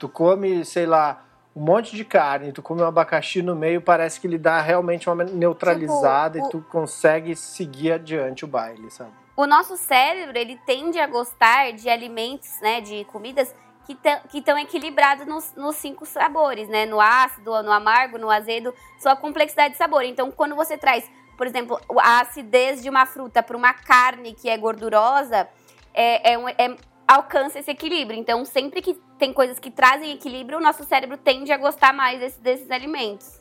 tu come, sei lá, um monte de carne, tu come um abacaxi no meio, parece que ele dá realmente uma neutralizada tipo, e tu consegue seguir adiante o baile, sabe? O nosso cérebro, ele tende a gostar de alimentos, né, de comidas que estão equilibrados nos, nos, cinco sabores, né? No ácido, no amargo, no azedo, sua complexidade de sabor. Então, quando você traz por exemplo, a acidez de uma fruta para uma carne que é gordurosa é, é, um, é, alcança esse equilíbrio. Então, sempre que tem coisas que trazem equilíbrio, o nosso cérebro tende a gostar mais desse, desses alimentos.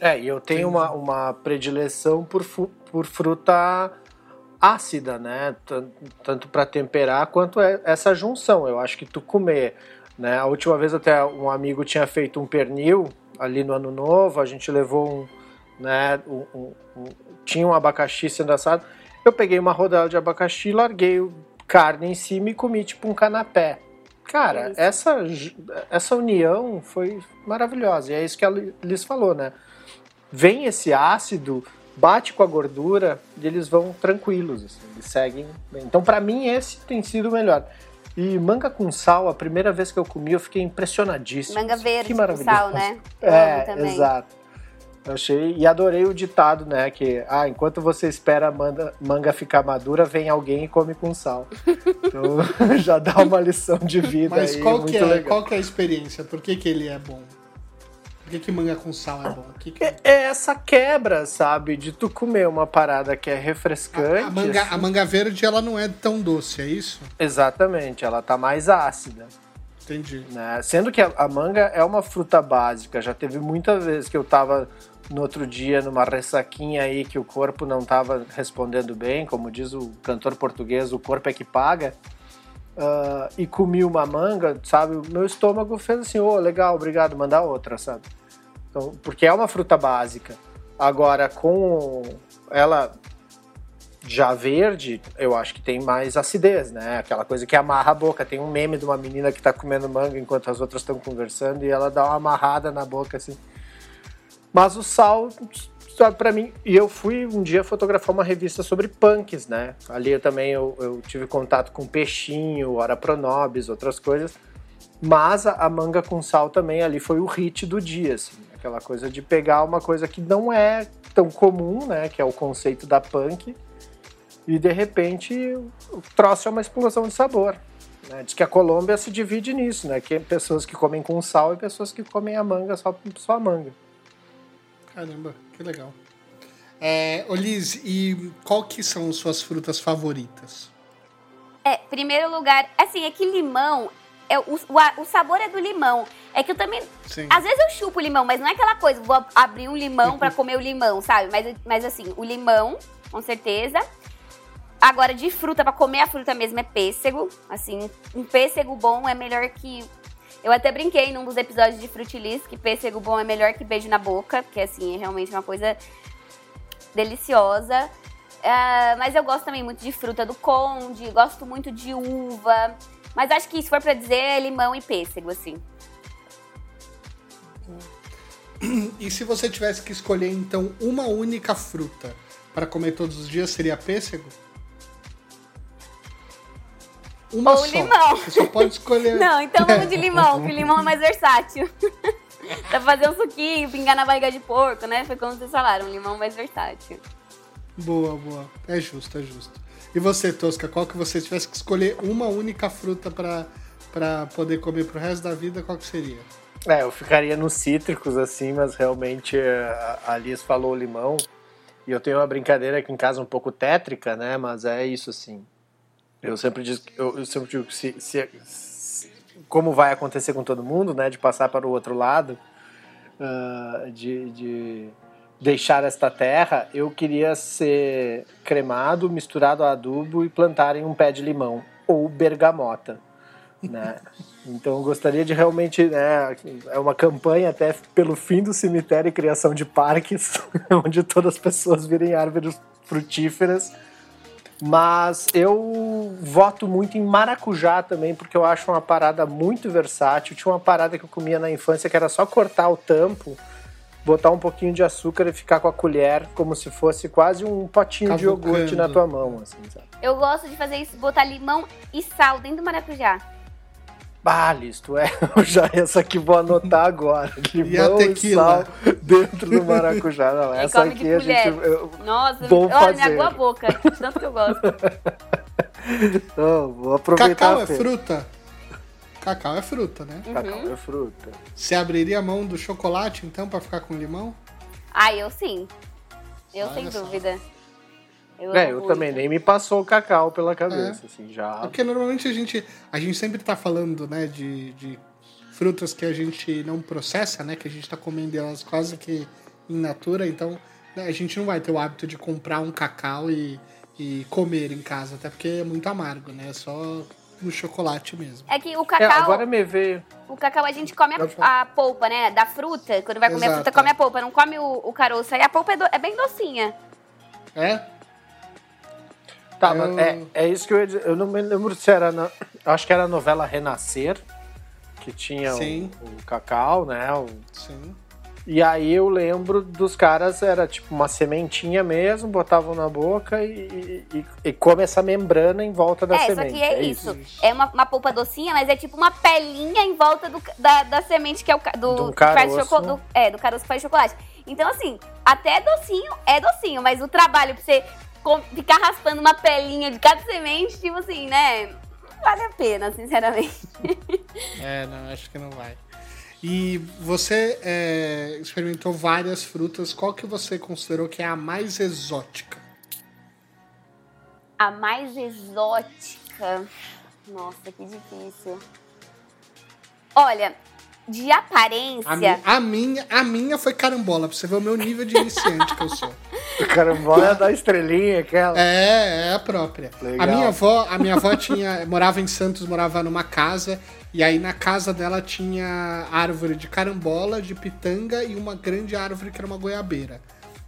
É, e eu tenho uma, uma predileção por, por fruta ácida, né? Tanto para temperar quanto é essa junção. Eu acho que tu comer, né? A última vez até um amigo tinha feito um pernil ali no ano novo, a gente levou um né? Um, um, um, tinha um abacaxi sendo assado. Eu peguei uma rodela de abacaxi, larguei carne em cima e comi tipo um canapé. Cara, é essa, essa união foi maravilhosa. E é isso que a Liz falou, né? Vem esse ácido, bate com a gordura e eles vão tranquilos, assim, eles seguem bem. Então, para mim, esse tem sido o melhor. E manga com sal, a primeira vez que eu comi, eu fiquei impressionadíssimo. Manga verde que maravilhoso. com sal, né? É, exato. Eu achei e adorei o ditado, né? Que ah, enquanto você espera a manga, manga ficar madura, vem alguém e come com sal. Então <laughs> já dá uma lição de vida. Mas aí, qual, que é, legal. qual que é a experiência? Por que, que ele é bom? Por que, que manga com sal é bom? Que que... É, é essa quebra, sabe? De tu comer uma parada que é refrescante. A, a manga, assim. a manga verde ela não é tão doce, é isso? Exatamente, ela tá mais ácida. Entendi. Né? Sendo que a, a, manga é uma fruta básica. Já teve muitas vezes que eu tava no outro dia numa ressaquinha aí que o corpo não estava respondendo bem, como diz o cantor português, o corpo é que paga. Uh, e comi uma manga, sabe? O meu estômago fez assim, ô, oh, legal, obrigado, mandar outra, sabe? Então, porque é uma fruta básica. Agora, com ela já verde, eu acho que tem mais acidez, né? Aquela coisa que amarra a boca. Tem um meme de uma menina que tá comendo manga enquanto as outras estão conversando e ela dá uma amarrada na boca, assim. Mas o sal, sabe, para mim. E eu fui um dia fotografar uma revista sobre punks, né? Ali eu também eu, eu tive contato com Peixinho, Ora Pronobis, outras coisas. Mas a, a, manga com sal também ali foi o hit do dia, assim. Aquela coisa de pegar uma coisa que não é tão comum, né? Que é o conceito da punk. E de repente o troço é uma explosão de sabor. Né? Diz que a Colômbia se divide nisso, né? Que pessoas que comem com sal e pessoas que comem a manga só, só a manga. Caramba, que legal. É, Olise, e qual que são suas frutas favoritas? É, primeiro lugar, assim, é que limão, é, o, o, o sabor é do limão. É que eu também. Sim. Às vezes eu chupo limão, mas não é aquela coisa, vou abrir um limão para <laughs> comer o limão, sabe? Mas, mas assim, o limão, com certeza. Agora, de fruta, para comer a fruta mesmo, é pêssego. Assim, um pêssego bom é melhor que. Eu até brinquei num dos episódios de Frutilis que pêssego bom é melhor que beijo na boca, porque assim, é realmente uma coisa deliciosa. Uh, mas eu gosto também muito de fruta do conde, gosto muito de uva. Mas acho que se for para dizer, é limão e pêssego, assim. E se você tivesse que escolher, então, uma única fruta para comer todos os dias, seria pêssego? Uma Ou só. limão. Você só pode escolher. Não, então vamos de limão, que o limão é mais versátil. <laughs> Pra fazer um suquinho, pingar na barriga de porco, né? Foi como vocês falaram, um limão mais versátil. Boa, boa. É justo, é justo. E você, Tosca, qual que você tivesse que escolher uma única fruta para poder comer pro resto da vida, qual que seria? É, eu ficaria nos cítricos, assim, mas realmente é, a Alice falou limão. E eu tenho uma brincadeira aqui em casa um pouco tétrica, né? Mas é isso, assim. Eu sempre digo, eu, eu sempre digo que se, se, se, como vai acontecer com todo mundo, né? De passar para o outro lado, uh, de, de deixar esta terra, eu queria ser cremado, misturado a adubo e plantar em um pé de limão ou bergamota. Né? <laughs> Então eu gostaria de realmente, né, é uma campanha até pelo fim do cemitério e criação de parques, <laughs> onde todas as pessoas virem árvores frutíferas. Mas eu voto muito em maracujá também, porque eu acho uma parada muito versátil. Tinha uma parada que eu comia na infância que era só cortar o tampo, botar um pouquinho de açúcar e ficar com a colher como se fosse quase um potinho Cavucando. de iogurte na tua mão, assim, sabe? Eu gosto de fazer isso, botar limão e sal dentro do maracujá. Ah, listo, é. <laughs> Já essa aqui vou anotar agora. <laughs> Limão e, e sal dentro do maracujá. Não, essa aqui a gente. Eu, Nossa, vou olha, fazer. me aguou a boca. Tanto que eu gosto. <laughs> Não, vou aproveitar. Cacau é fruta? Cacau é fruta, né? Uhum. Cacau é fruta. Você abriria a mão do chocolate, então, pra ficar com limão? Ah, eu sim. Eu olha sem só. Eu é, eu muito. também nem me passou o cacau pela cabeça, é. assim, já. Porque normalmente a gente, a gente sempre tá falando, né, de, de frutas que a gente não processa, né, que a gente tá comendo elas quase que in natura, então né, a gente não vai ter o hábito de comprar um cacau e, e comer em casa, até porque é muito amargo, né, é só no chocolate mesmo. É que o cacau. É, agora me veio. O cacau a gente come a, a, polpa, né? Da fruta. Quando vai comer Exato. a fruta, come a polpa, não come o, o caroço. Aí a polpa é, do, é bem docinha. É? Tá, eu... é, é isso que eu ia dizer. Eu não me lembro se era. Na, acho que era a novela Renascer, que tinha o, o, cacau, né? O, Sim. E aí eu lembro dos caras, era tipo uma sementinha mesmo, botavam na boca e, e, e come essa membrana em volta da é, semente. É, só que é, é isso. isso. É uma, uma polpa docinha, mas é tipo uma pelinha em volta do, da, da semente que é o do, do caroço. Que faz do, é, do caroço que faz chocolate. Então, assim, até docinho é docinho, mas o trabalho pra você ficar raspando uma pelinha de cada semente, tipo assim, né? Não vale a pena, sinceramente. <laughs> É, não, acho que não vai. E você é, experimentou várias frutas. Qual que você considerou que é a mais exótica? A mais exótica? Nossa, que difícil. Olha, de aparência. A, mi a, minha, a minha foi carambola, pra você ver o meu nível de iniciante que eu sou. <laughs> carambola é da estrelinha, aquela. É, é a própria. Legal. A minha avó, a minha avó tinha, morava em Santos, morava numa casa, e aí na casa dela tinha árvore de carambola, de pitanga e uma grande árvore que era uma goiabeira.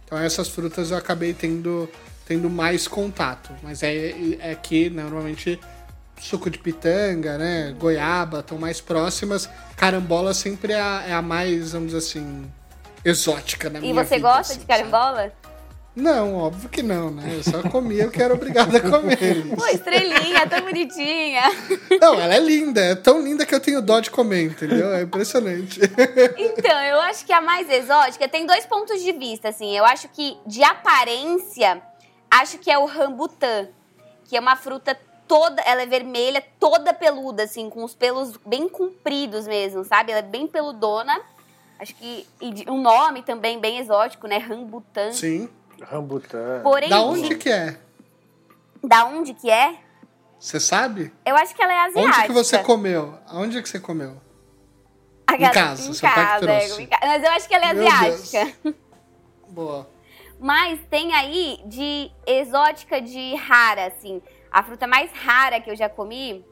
Então essas frutas eu acabei tendo, tendo mais contato. Mas é, é que normalmente suco de pitanga, né? Goiaba estão mais próximas. Carambola sempre é a, é a, mais, vamos dizer assim, exótica na e minha vida. E você gosta assim, de carambola? Sabe? Não, óbvio que não, né? Eu só comia eu que era obrigada a comer. Pô, estrelinha, tão bonitinha. Não, ela é linda. É tão linda que eu tenho dó de comer, entendeu? É impressionante. Então, eu acho que a mais exótica tem dois pontos de vista, assim. Eu acho que, de aparência, acho que é o rambutã, que é uma fruta toda, ela é vermelha, toda peluda, assim, com os pelos bem compridos mesmo, sabe? Ela é bem peludona. Acho que e um nome também bem exótico, né? Rambutan. Sim. Rambutan. Porém, da onde que é? Da onde que é? Você sabe? Eu acho que ela é asiática. Onde que você comeu? Aonde que você comeu? em casa, em seu casa, pai que trouxe. É, mas eu acho que ela é Meu asiática. Deus. Boa. Mas tem aí de exótica de rara, assim. A fruta mais rara que eu já comi.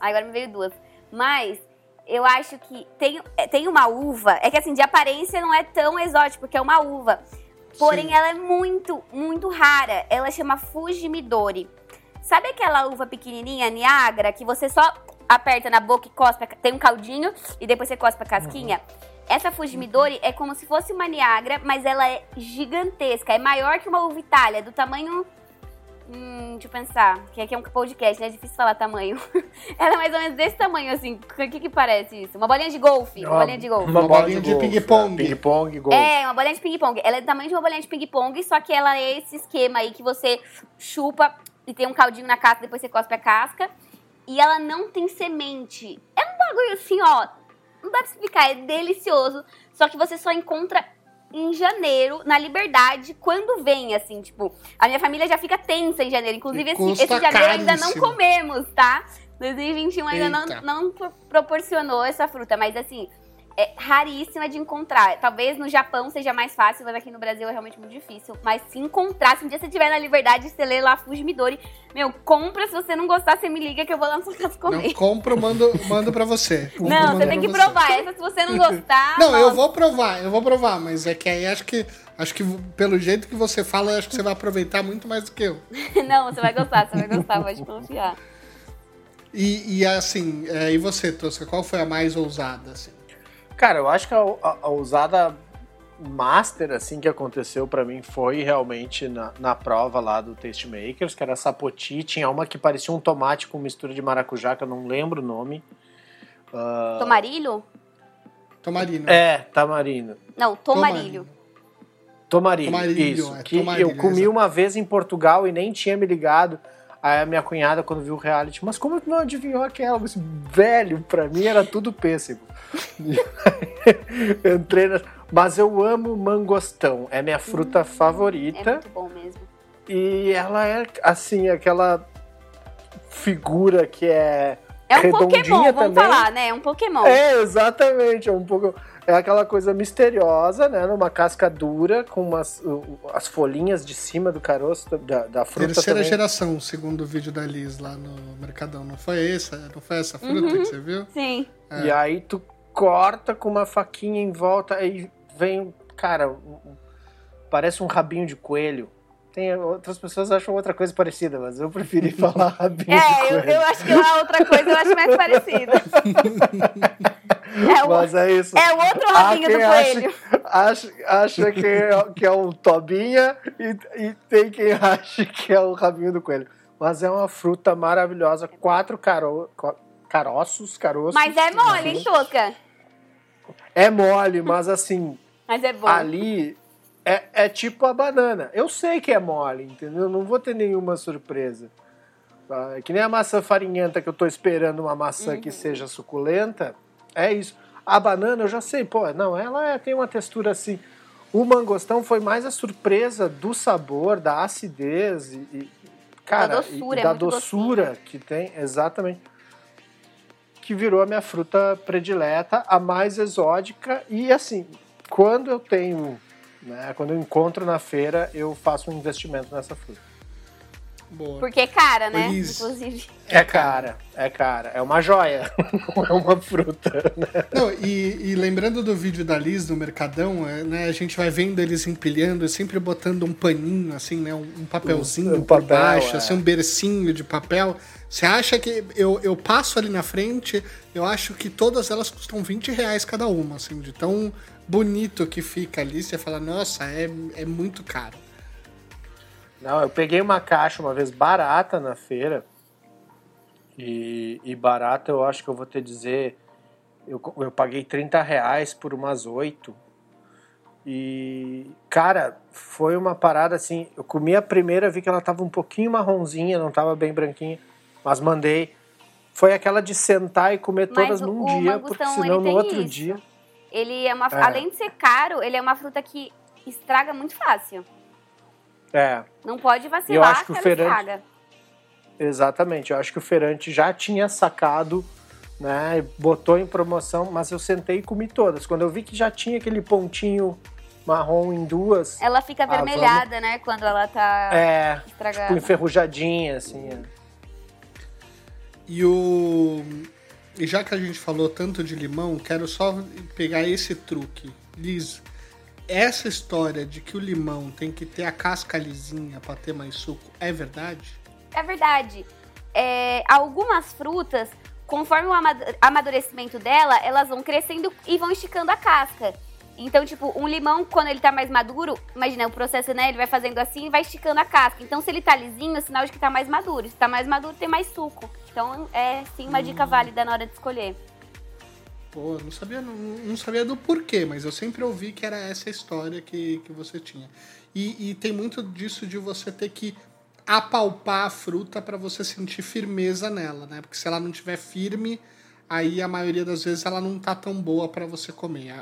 Agora me veio duas. Mas eu acho que tem, tem uma uva. É que assim, de aparência não é tão exótico, porque é uma uva. Porém, Sim. ela é muito, muito rara. Ela chama Fujimidori. Sabe aquela uva pequenininha, Niagara, que você só aperta na boca e cospe, tem um caldinho e depois você cospe a casquinha? Uhum. Essa Fujimidori é como se fosse uma Niagara, mas ela é gigantesca. É maior que uma uva Itália, do tamanho. Hum, deixa eu pensar. Que aqui é um podcast, né? É difícil falar tamanho. <laughs> ela é mais ou menos desse tamanho, assim. O que que parece isso? Uma bolinha de golfe. Uma, uma bolinha de golfe. Uma, uma bolinha de, de ping-pong. É, ping-pong, golfe. É, uma bolinha de ping-pong. Ela é do tamanho de uma bolinha de ping-pong, só que ela é esse esquema aí que você chupa e tem um caldinho na casca, depois você cospe a casca. E ela não tem semente. É um bagulho assim, ó não dá pra explicar, é delicioso. Só que você só encontra em janeiro, na Liberdade, quando vem, assim, tipo, a minha família já fica tensa em janeiro. Inclusive, esse, esse janeiro caríssimo. ainda não comemos, tá? 2021 ainda não, não proporcionou essa fruta, mas assim, é raríssima de encontrar. Talvez no Japão seja mais fácil, mas aqui no Brasil é realmente muito difícil. Mas se encontrar, se um dia você estiver na liberdade, você lê lá Fujimidori, meu, compra. Se você não gostar, você me liga que eu vou lá na sua casa comer. Não, compro, mando, mando pra você. <laughs> não, você tem que provar. Essa, se você não gostar. não, nossa. eu vou provar, eu vou provar, mas é que aí acho que. Acho que pelo jeito que você fala, acho que você vai aproveitar muito mais do que eu. <laughs> não, você vai gostar, você vai gostar, pode confiar. E, e assim, é, e você, Tosca, qual foi a mais ousada? Assim? Cara, eu acho que a, a, a usada master assim que aconteceu para mim foi realmente na, na prova lá do Taste Makers, que era sapoti, tinha uma que parecia um tomate com mistura de maracujá, que eu não lembro o nome. Uh... Tomarilho? Tomarino. É, tamarino. Não, tomarilho. Tomarilho, tomarilho isso. É, que tomarilho, eu comi exatamente. uma vez em Portugal e nem tinha me ligado. Aí a minha cunhada, quando viu o reality, mas como não adivinhou aquela? Disse, Velho, pra mim era tudo pêssego. <laughs> Entrei na... Mas eu amo mangostão, é minha fruta hum, favorita. É muito bom mesmo. E ela é, assim, aquela figura que é. É um Pokémon, vamos também. falar, né? É um Pokémon. É, exatamente. É um Pokémon é aquela coisa misteriosa, né? Numa casca dura, com umas, as folhinhas de cima do caroço da, da fruta. Terceira também. geração, segundo o vídeo da Liz lá no Mercadão. Não foi essa? Não foi essa fruta uhum, que você viu? Sim. É. E aí tu corta com uma faquinha em volta, aí vem, cara, parece um rabinho de coelho. Tem, outras pessoas acham outra coisa parecida, mas eu preferi <laughs> falar rabinho é, de coelho. É, eu, eu acho que a outra coisa eu acho mais parecida. É o, Mas é isso. É o outro rabinho do coelho. Acha, acha que, é, que é o Tobinha e, e tem quem acha que é o rabinho do coelho. Mas é uma fruta maravilhosa. Quatro caro, caroços, caroços. Mas é mole, hein, Toca? É mole, mas assim. Mas é bom. Ali é, é tipo a banana. Eu sei que é mole, entendeu? Não vou ter nenhuma surpresa. É que nem a maçã farinhenta que eu tô esperando uma maçã uhum. que seja suculenta. É isso. A banana eu já sei, pô, não, ela é, tem uma textura assim. O mangostão foi mais a surpresa do sabor, da acidez e, e cara, da doçura, e, da é doçura que tem, exatamente. Que virou a minha fruta predileta, a mais exótica e assim, quando eu tenho, né, quando eu encontro na feira, eu faço um investimento nessa fruta. Boa. Porque é cara, né? Isso. Inclusive. É cara, é cara. É uma joia, <laughs> não é uma fruta. Né? Não, e, e, lembrando do vídeo da Liz no Mercadão, é, né, a gente vai vendo eles empilhando, sempre botando um paninho, assim, né? Um, papelzinho um, um por papel, baixo, é. assim, um bercinho de papel. Você acha que eu, eu passo ali na frente, eu acho que todas elas custam 20 reais cada uma, assim, de tão bonito que fica ali. Você fala, nossa, é, é muito caro. Não, eu peguei uma caixa uma vez barata na feira. E, e barata eu acho que eu vou te dizer. Eu, eu paguei 30 reais por umas oito. E, cara, foi uma parada assim. Eu comi a primeira, vi que ela tava um pouquinho marronzinha, não tava bem branquinha. Mas mandei. Foi aquela de sentar e comer todas num dia, porque senão no outro isso. dia. Ele é uma. É. Além de ser caro, ele é uma fruta que estraga muito fácil. É. Não pode vacilar, eu acho que, o feirante... estraga. Exatamente. Eu acho que o feirante já tinha sacado, né? Botou em promoção, mas eu sentei e comi todas. Quando eu vi que já tinha aquele pontinho marrom em duas. Ela fica ah, avermelhada, vamos... né? Quando ela tá é, estragada. Tipo, enferrujadinha, assim. É. E o. E já que a gente falou tanto de limão, quero só pegar esse truque. Liz, essa história de que o limão tem que ter a casca lisinha para ter mais suco é verdade? É verdade. É, algumas frutas, conforme o amadurecimento dela, elas vão crescendo e vão esticando a casca. Então, tipo, um limão, quando ele tá mais maduro, imagina, o processo, né? Ele vai fazendo assim e vai esticando a casca. Então, se ele tá lisinho, é sinal de que tá mais maduro. Se tá mais maduro, tem mais suco. Então, é sim uma hum. dica válida na hora de escolher. Pô, não sabia, não, não, sabia do porquê, mas eu sempre ouvi que era essa história que, que você tinha. E, e tem muito disso de você ter que apalpar a fruta para você sentir firmeza nela, né? Porque se ela não tiver firme, aí a maioria das vezes ela não tá tão boa para você comer.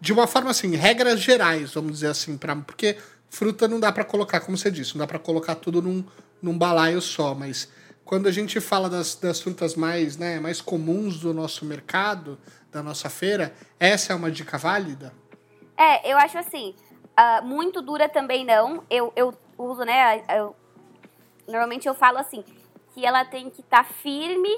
De uma forma assim, regras gerais, vamos dizer assim, pra, porque fruta não dá para colocar, como você disse, não dá para colocar tudo num, num balaio só, mas quando a gente fala das, das frutas mais, né, mais comuns do nosso mercado, da nossa feira, essa é uma dica válida? É, eu acho assim, uh, muito dura também não. Eu, eu uso, né, eu, normalmente eu falo assim, que ela tem que estar tá firme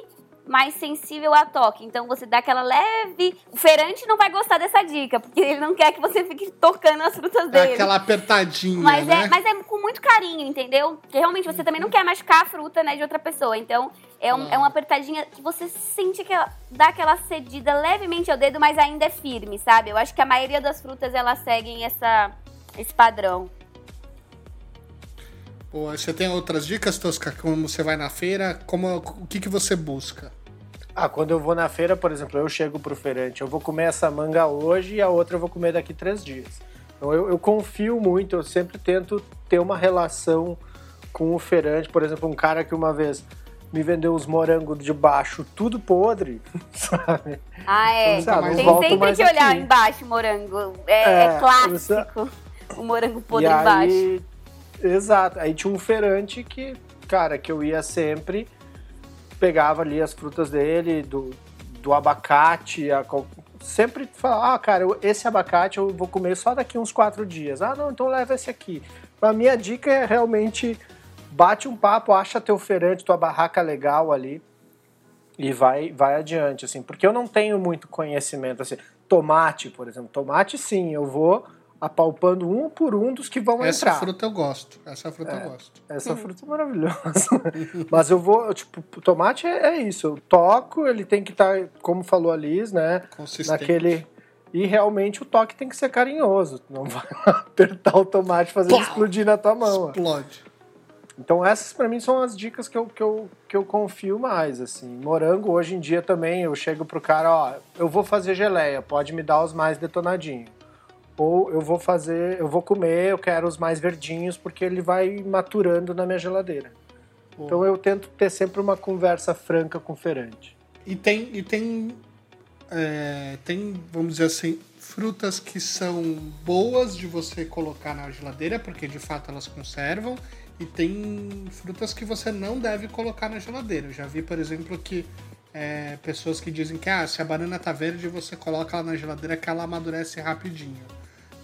mais sensível a toque. Então você dá aquela leve. O feirante não vai gostar dessa dica, porque ele não quer que você fique tocando as frutas dele. Aquela apertadinha. Mas, é, né? é, mas é com muito carinho, entendeu? Porque realmente você também não quer machucar a fruta né, de outra pessoa. Então é, um, é uma apertadinha que você sente que ela dá aquela cedida levemente ao dedo, mas ainda é firme, sabe? Eu acho que a maioria das frutas elas seguem essa, esse padrão. Pô, você tem outras dicas, Tosca? Como você vai na feira? Como, o que, que você busca? Ah, quando eu vou na feira, por exemplo, eu chego pro feirante, eu vou comer essa manga hoje e a outra eu vou comer daqui três dias. Então eu, eu confio muito, eu sempre tento ter uma relação com o feirante. Por exemplo, um cara que uma vez me vendeu os morangos de baixo tudo podre, <laughs> sabe? Ah, é. Sabe, Tem sempre que olhar aqui. embaixo morango. É, é, é clássico o morango podre embaixo. Exato. Aí tinha um feirante que, cara, que eu ia sempre pegava ali as frutas dele, do, do abacate, a, sempre falava, ah, cara, esse abacate eu vou comer só daqui uns quatro dias. Ah, não, então leva esse aqui. A minha dica é realmente bate um papo, acha teu feirante, tua barraca legal ali e vai, vai adiante, assim, porque eu não tenho muito conhecimento, assim, tomate, por exemplo, tomate sim, eu vou apalpando um por um dos que vão essa entrar. Essa fruta eu gosto. Essa fruta é, eu gosto. Essa fruta é maravilhosa. <laughs> Mas eu vou, tipo, tomate é, é, isso. Eu toco, ele tem que estar, tá, como falou a Liz, né? Naquele. E realmente o toque tem que ser carinhoso. Não vai <laughs> apertar o tomate e fazer ele explodir na tua mão. Explode. Então essas para mim são as dicas que eu, que, eu, que eu confio mais, assim. Morango hoje em dia também, eu chego pro cara, ó, eu vou fazer geleia, pode me dar os mais detonadinhos ou eu vou fazer, eu vou comer, eu quero os mais verdinhos porque ele vai maturando na minha geladeira. Então eu tento ter sempre uma conversa franca com o feirante. E tem, e tem, é, tem, vamos dizer assim, frutas que são boas de você colocar na geladeira, porque de fato elas conservam, e tem frutas que você não deve colocar na geladeira. Eu já vi, por exemplo, que é, pessoas que dizem que ah, se a banana tá verde, você coloca ela na geladeira que ela amadurece rapidinho.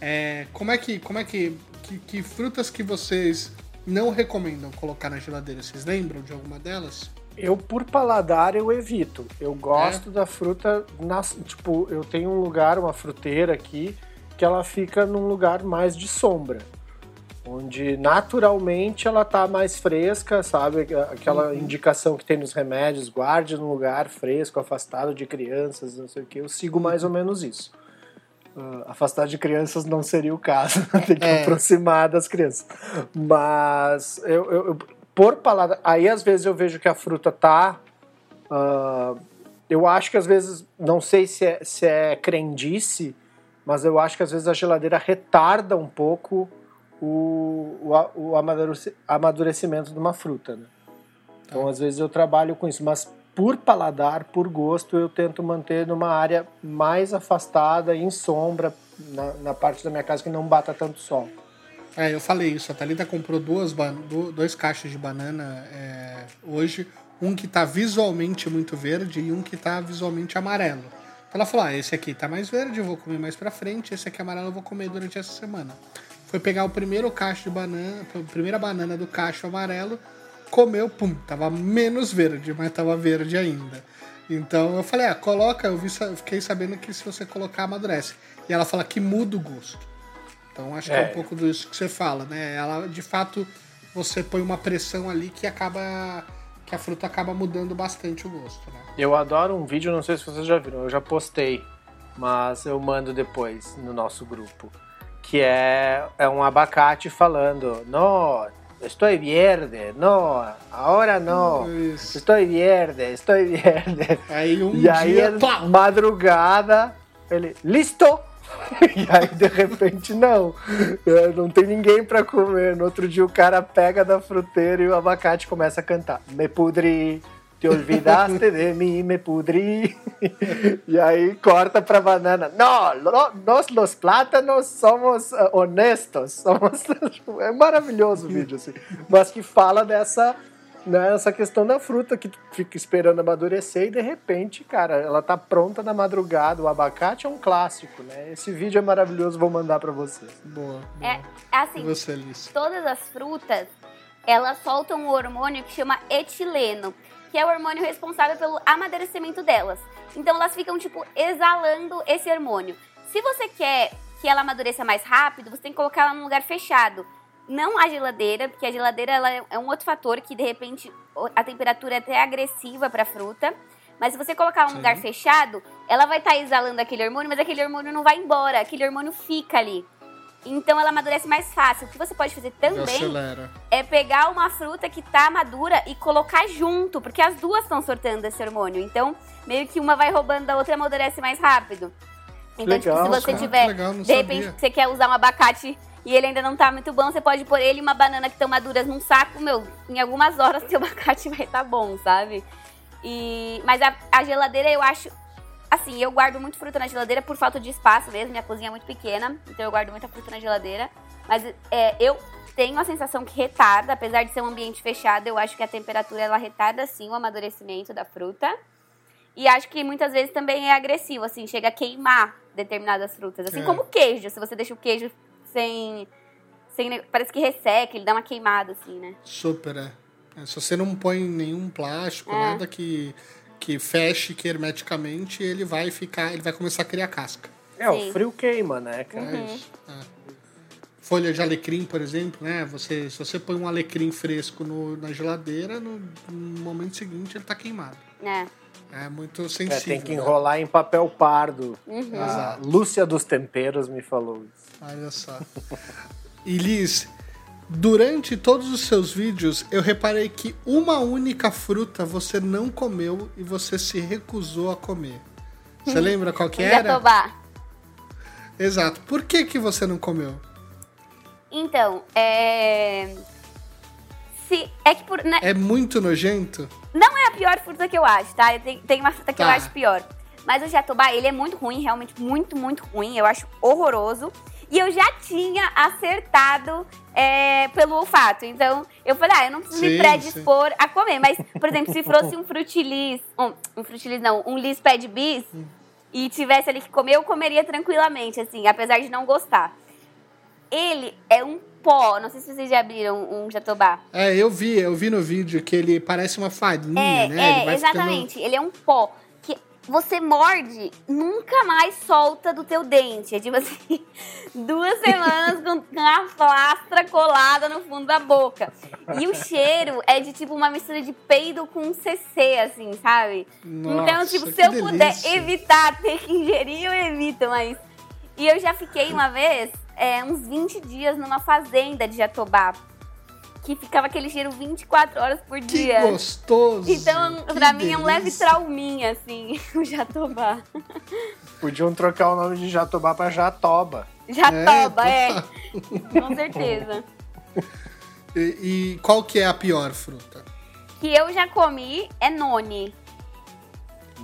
É, como é que. Como é que, que, que. frutas que vocês não recomendam colocar na geladeira? Vocês lembram de alguma delas? Eu, por paladar, eu evito. Eu gosto é. da fruta. Nas, tipo, eu tenho um lugar, uma fruteira aqui, que ela fica num lugar mais de sombra. Onde naturalmente ela tá mais fresca, sabe? Aquela uhum. indicação que tem nos remédios, guarde num lugar fresco, afastado de crianças, não sei o que. Eu sigo mais ou menos isso uh, afastar de crianças não seria o caso, <laughs> tem que é. aproximar das crianças. Mas eu, eu, eu, por palavra, aí às vezes eu vejo que a fruta tá. Uh, eu acho que às vezes, não sei se é, se é crendice, mas eu acho que às vezes a geladeira retarda um pouco o, o, o amadurecimento de uma fruta. Né? Então, às vezes, eu trabalho com isso, mas por paladar, por gosto, eu tento manter numa área mais afastada, em sombra, na, na parte da minha casa que não bata tanto sol. É, eu falei isso. A Thalita comprou duas dois caixas de banana é, hoje. Um que tá visualmente muito verde e um que tá visualmente amarelo. Ela falou: ah, esse aqui tá mais verde, eu vou comer mais pra frente. Esse aqui amarelo eu vou comer durante essa semana. Foi pegar o primeiro cacho de banana, a primeira banana do cacho amarelo, comeu, pum, tava menos verde, mas tava verde ainda. Então eu falei: ah, coloca. Eu vi, fiquei sabendo que se você colocar, amadurece. E ela fala que muda o gosto. Então acho é. que é um pouco disso que você fala, né? Ela, de fato, você põe uma pressão ali que acaba que a fruta acaba mudando bastante o gosto, né? Eu adoro um vídeo, não sei se vocês já viram, eu já postei, mas eu mando depois no nosso grupo, que é, é um abacate falando, no, estou verde, no, agora não, estou verde, estou verde. Aí um e dia, aí, madrugada, ele, listo! <laughs> e aí, de repente, não. É, não tem ninguém para comer. No outro dia, o cara pega da fruteira e o abacate começa a cantar. Me pudri, te olvidaste de mim, me pudri. e <laughs> aí, corta pra banana. Não, nós, os plátanos, somos uh, honestos. <laughs> Somos... é maravilhoso o vídeo, assim. Mas que fala dessa né, essa questão da fruta que tu fica esperando amadurecer e de repente, cara, ela tá pronta na madrugada. O abacate é um clássico, né? Esse vídeo é maravilhoso, vou mandar para vocês. Boa. boa. É, é assim, você, todas as frutas, elas soltam um hormônio que chama etileno, que é o hormônio responsável pelo amadurecimento delas. Então elas ficam tipo exalando esse hormônio. Se você quer que ela amadureça mais rápido, você tem que colocar ela num lugar fechado não a geladeira, porque a geladeira ela é um outro fator que de repente a temperatura é até agressiva para a fruta. Mas se você colocar num lugar fechado, ela vai estar tá exalando aquele hormônio, mas aquele hormônio não vai embora, aquele hormônio fica ali. Então ela amadurece mais fácil. O que você pode fazer também é pegar uma fruta que tá madura e colocar junto, porque as duas estão sortando esse hormônio. Então, meio que uma vai roubando da outra e amadurece mais rápido. Então, legal, tipo, se você cara, tiver, legal, de repente, você quer usar um abacate e ele ainda não tá muito bom, você pode pôr ele e uma banana que estão maduras num saco, meu, em algumas horas <laughs> seu abacate vai estar tá bom, sabe? E, mas a, a, geladeira eu acho. Assim, eu guardo muito fruta na geladeira por falta de espaço mesmo. Minha cozinha é muito pequena, então eu guardo muita fruta na geladeira. Mas é, eu tenho a sensação que retarda, apesar de ser um ambiente fechado, eu acho que a temperatura ela retarda sim o amadurecimento da fruta. E acho que muitas vezes também é agressivo, assim, chega a queimar determinadas frutas. Assim é. como o queijo, se você deixa o queijo sem, sem. Parece que resseca, ele dá uma queimada, assim, né? Super, é. é se você não põe nenhum plástico, é. nada que, que feche que hermeticamente, ele vai ficar. Ele vai começar a criar casca. É, Sim. o frio queima, né, cara? Uhum. É isso. É. Folha de alecrim, por exemplo, né? Você, se você põe um alecrim fresco no, na geladeira, no, no momento seguinte ele tá queimado. É. É muito sensível. É, tem que né? enrolar né? em papel pardo. Uhum. A Lúcia dos Temperos me falou isso. Olha só. E Liz, durante todos os seus vídeos, eu reparei que uma única fruta você não comeu e você se recusou a comer. Você lembra qual que era? Jatobá. Exato. Por que que você não comeu? Então, é... Se... É que por... Né? É muito nojento? Não é a pior fruta que eu acho, tá? Tem, tem uma fruta que tá. eu acho pior. Mas o jatobá, ele é muito ruim, realmente muito, muito ruim. Eu acho horroroso. E eu já tinha acertado é, pelo olfato. Então, eu falei, ah, eu não preciso sim, me predispor sim. a comer. Mas, por exemplo, se fosse um frutilis, um, um frutilis não, um lis pad bis, e tivesse ali que comer, eu comeria tranquilamente, assim, apesar de não gostar. Ele é um pó, não sei se vocês já abriram um jatobá. É, eu vi, eu vi no vídeo que ele parece uma farinha, é, né? É, exatamente, ficando... ele é um pó você morde, nunca mais solta do teu dente. É tipo assim, <laughs> duas semanas com a plastra colada no fundo da boca. E o <laughs> cheiro é de tipo uma mistura de peido com CC, assim, sabe? Então, Nossa, então, tipo, se eu delícia. puder evitar <laughs> ter que ingerir, eu evito, mas. E eu já fiquei uma vez, é, uns 20 dias numa fazenda de Jatobá que ficava aquele cheiro 24 horas por dia. Que gostoso! Então, pra mim delícia. é um leve trauminha, assim, <laughs> o Jatobá. Podiam trocar o nome de Jatobá pra Jatoba. Jatoba, é. é. Com certeza. <laughs> E, e, qual que é a pior fruta? que eu já comi é noni.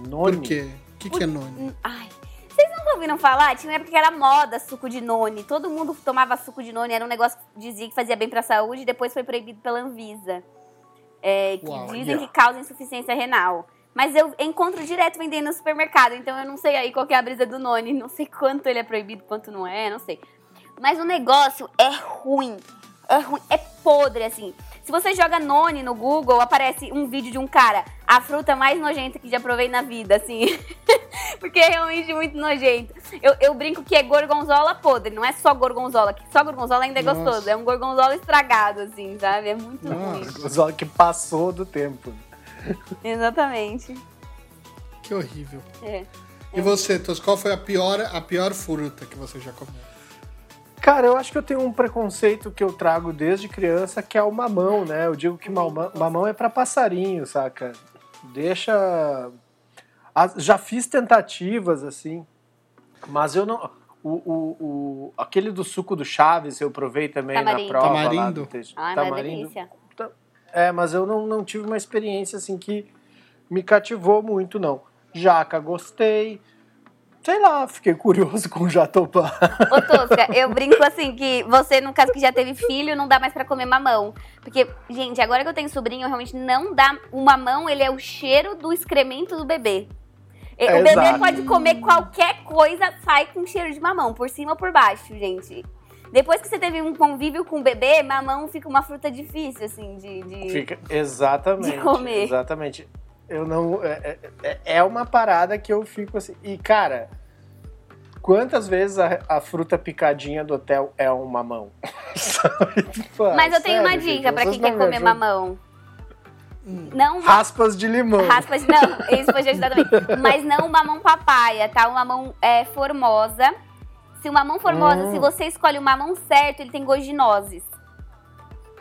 Noni? Por quê? O que, que é noni? Ai, nunca ouviram falar? Tinha uma época que era moda suco de noni. Todo mundo tomava suco de noni. Era um negócio que dizia que fazia bem pra saúde. Depois foi proibido pela Anvisa. É, que Uau, dizem yeah. que causa insuficiência renal. Mas eu encontro direto vendendo no supermercado. Então eu não sei aí qual é a brisa do noni. Não sei quanto ele é proibido, quanto não é. Não sei. Mas o negócio é ruim. É ruim. É podre, assim. Se você joga Noni no Google, aparece um vídeo de um cara, a fruta mais nojenta que já provei na vida, assim. <laughs> Porque é realmente muito nojento. Eu, eu, brinco que é gorgonzola podre, não é só gorgonzola, que só gorgonzola ainda é Nossa. gostoso. É um gorgonzola estragado, assim, sabe? É muito Nossa. ruim. Gorgonzola que passou do tempo. Exatamente. Que horrível. É. E é. você, Tos, qual foi a pior, a pior fruta que você já comeu? Cara, eu acho que eu tenho um preconceito que eu trago desde criança, que é o mamão, né? Eu digo que mamão, mamão é para passarinho, saca? Deixa. Já fiz tentativas, assim, mas eu não. O, o, o, aquele do suco do Chaves eu provei também Tamarindo. na prova. Tamarindo. Lá Ai, Tamarindo. É, mas eu não, não tive uma experiência assim que me cativou muito, não. Jaca, gostei sei lá, fiquei curioso com o jatobá. Ô, Tosca, eu brinco assim que você, no caso que já teve filho, não dá mais para comer mamão. Porque, gente, agora que eu tenho sobrinho, realmente não dá. O mamão, ele é o cheiro do excremento do bebê. É, o bebê exato. pode comer qualquer coisa, sai com cheiro de mamão, por cima ou por baixo, gente. Depois que você teve um convívio com o bebê, mamão fica uma fruta difícil, assim, de, de, fica, exatamente, de comer. Exatamente. Eu não. É, é, é, uma parada que eu fico assim. E, cara, quantas vezes a, a fruta picadinha do hotel é um mamão? <laughs> Mas eu tenho sério, uma dica para quem quer comer ajudam. mamão. Hum. Não Raspas de limão. Raspas, não, isso pode ajudar também. <laughs> Mas não o mamão papaya, tá? O mamão é, formosa. Se o mamão formosa, hum. se você escolhe o mamão certo, ele tem gosto de nozes.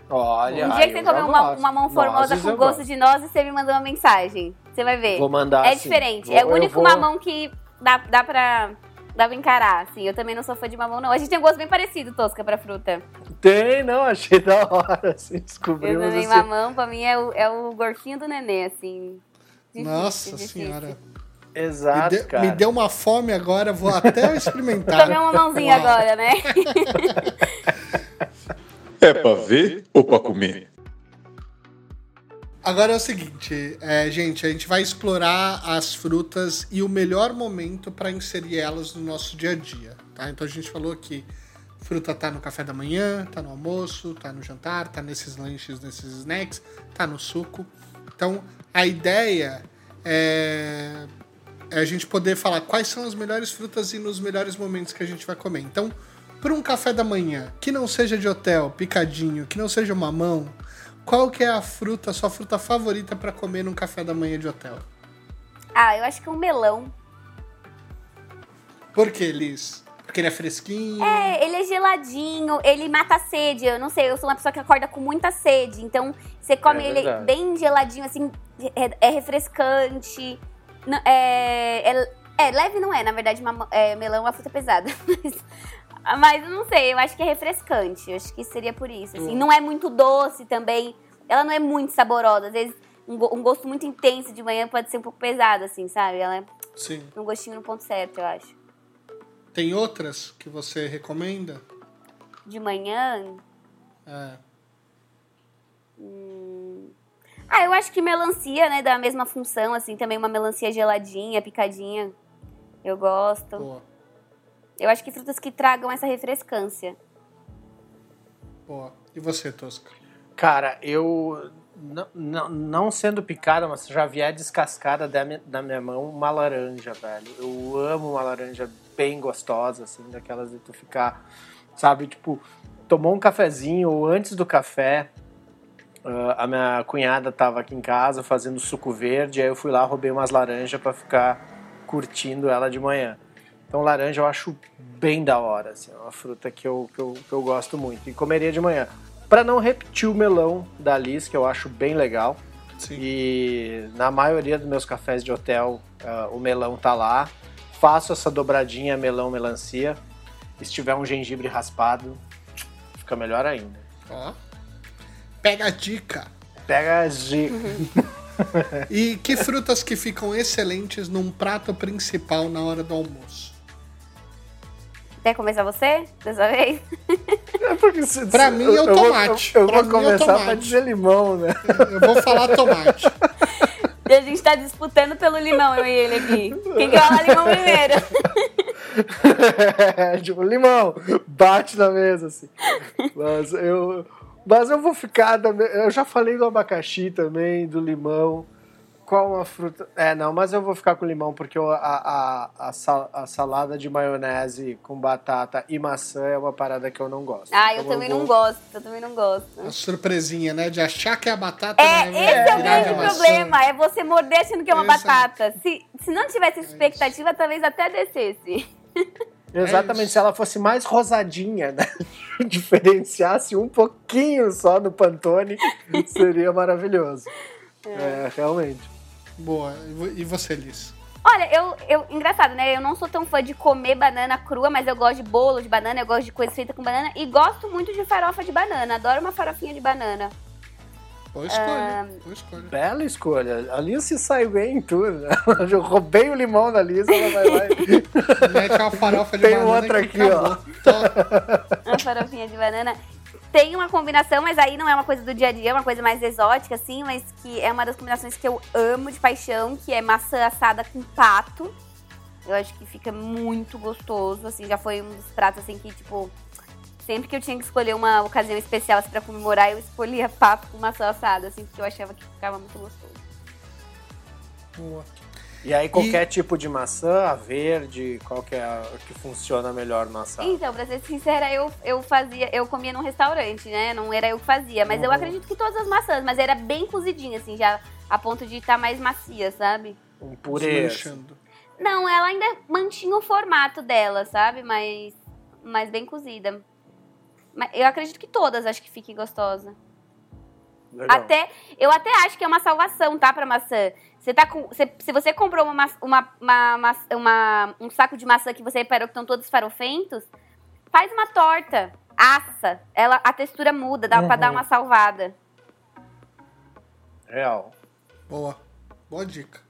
Olha, Um dia que você comer uma, uma mão formosa nozes com gosto de nozes, você me manda uma mensagem. Você vai ver. Vou mandar. É diferente. Vou, é o único vou... mamão que dá, dá pra. Dá pra encarar, assim. Eu também não sou fã de mamão, não. A gente tem um gosto bem parecido, Tosca, pra fruta. Tem, não, achei da hora, <laughs> assim, descobrimos. Eu também, assim. mamão, pra mim, é o, é o gorfinho do nenê, assim. Difícil, Nossa difícil. senhora. Exato, me, de, cara. me deu uma fome agora, vou até <laughs> experimentar. Tomei uma mãozinha agora, né? <laughs> É pra ver ou pra comer? Agora é o seguinte, é, gente, a gente vai explorar as frutas e o melhor momento para inserir elas no nosso dia a dia, tá? Então a gente falou que fruta tá no café da manhã, tá no almoço, tá no jantar, tá nesses lanches, nesses snacks, tá no suco. Então a ideia é, é a gente poder falar quais são as melhores frutas e nos melhores momentos que a gente vai comer. Então, para um café da manhã que não seja de hotel, picadinho, que não seja mamão, qual que é a fruta, a sua fruta favorita para comer num café da manhã de hotel? Ah, eu acho que é um melão. Por que, Liz? Porque ele é fresquinho? É, ele é geladinho, ele mata a sede. Eu não sei, eu sou uma pessoa que acorda com muita sede. Então, você come é ele bem geladinho, assim, é, é refrescante. É, é, é, leve não é, na verdade, uma, é, melão é uma fruta pesada. <laughs> Mas eu não sei, eu acho que é refrescante. Eu acho que seria por isso. Assim. Hum. Não é muito doce também. Ela não é muito saborosa. Às vezes, um, um, gosto muito intenso de manhã pode ser um pouco pesado, assim, sabe? Ela é Sim. um gostinho no ponto certo, eu acho. Tem outras que você recomenda? De manhã? É. Hum... Ah, eu acho que melancia, né, da mesma função, assim, também uma melancia geladinha, picadinha. Eu gosto. Boa. Eu acho que frutas que tragam essa refrescância. Boa. E você, Tosca? Cara, eu. Não, não sendo picada, mas já vier descascada da minha, da minha mão, uma laranja, velho. Eu amo uma laranja bem gostosa, assim, daquelas de tu ficar, sabe, tipo, tomou um cafezinho ou antes do café, uh, a minha cunhada tava aqui em casa fazendo suco verde, aí eu fui lá, roubei umas laranjas para ficar curtindo ela de manhã. Então laranja eu acho bem da hora, assim, é uma fruta que eu, que eu, que eu gosto muito. E comeria de manhã. Para não repetir o melão da Liz, que eu acho bem legal. Sim. E na maioria dos meus cafés de hotel, uh, o melão tá lá. Faço essa dobradinha melão-melancia. Se tiver um gengibre raspado, fica melhor ainda. Ó. Pega a dica. Pega G. <laughs> e que frutas que ficam excelentes num prato principal na hora do almoço? Quer começar você dessa vez? É porque se, pra mim é o tomate. Eu, eu, eu vou começar é pra dizer limão, né? Eu vou falar tomate. E a gente tá disputando pelo limão, eu e ele aqui. Quem quer falar limão primeiro? <laughs> é, tipo, limão, bate na mesa, assim. Mas eu, mas eu vou ficar. Eu já falei do abacaxi também, do limão. Qual uma fruta. É, não, mas eu vou ficar com limão, porque a, a, a, sal, a, salada de maionese com batata e maçã é uma parada que eu não gosto. Ah, eu então também eu vou... não gosto. Eu também não gosto. A surpresinha, né? De achar que é a batata. É, né? esse é, o grande problema. É você morder achando que é uma Exato. batata. Se, se não tivesse expectativa, é talvez até descesse. <laughs> Exatamente, é se ela fosse mais rosadinha, né? <laughs> Diferenciasse um pouquinho só no Pantone, <laughs> seria maravilhoso. É, é realmente. Boa. E você, Liz? Olha, eu, eu. Engraçado, né? Eu não sou tão fã de comer banana crua, mas eu gosto de bolo de banana, eu gosto de coisa feita com banana e gosto muito de farofa de banana. Adoro uma farofinha de banana. Boa escolha, uh... boa escolha. Bela escolha. A Liz se saiu bem em tudo. Né? Eu <laughs> roubei o limão da Liz, ela vai lá e... <laughs> Mete uma farofa de Tem banana. Tem outra aqui, ó. Uma farofinha de banana tem uma combinação, mas aí não é uma coisa do dia a dia, é uma coisa mais exótica, assim, mas que é uma das combinações que eu amo de paixão, que é maçã assada com pato. Eu acho que fica muito gostoso, assim, já foi um dos pratos, assim, que, tipo, sempre que eu tinha que escolher uma ocasião especial assim, pra comemorar, eu escolhia pato com maçã assada, assim, porque eu achava que ficava muito gostoso. Boa. E aí qualquer e... tipo de maçã, a verde, qual que é a que funciona melhor no assado? Então, pra ser sincera, eu, eu fazia, eu comia num restaurante, né? Não era eu que fazia, mas uhum. eu acredito que todas as maçãs, mas era bem cozidinha, assim, já a ponto de estar tá mais macia, sabe? Um purê. Não, ela ainda mantinha o formato dela, sabe? Mas, mas bem cozida. Mas eu acredito que todas acho que fiquem gostosa. Legal. Até, eu até acho que é uma salvação, tá, pra maçã. Você tá com, você, se você comprou uma, uma, uma, uma, um saco de maçã que você reparou que estão todos farofentos, faz uma torta, assa. Ela, a textura muda, dá uhum. pra dar uma salvada. Real. Boa. Boa dica.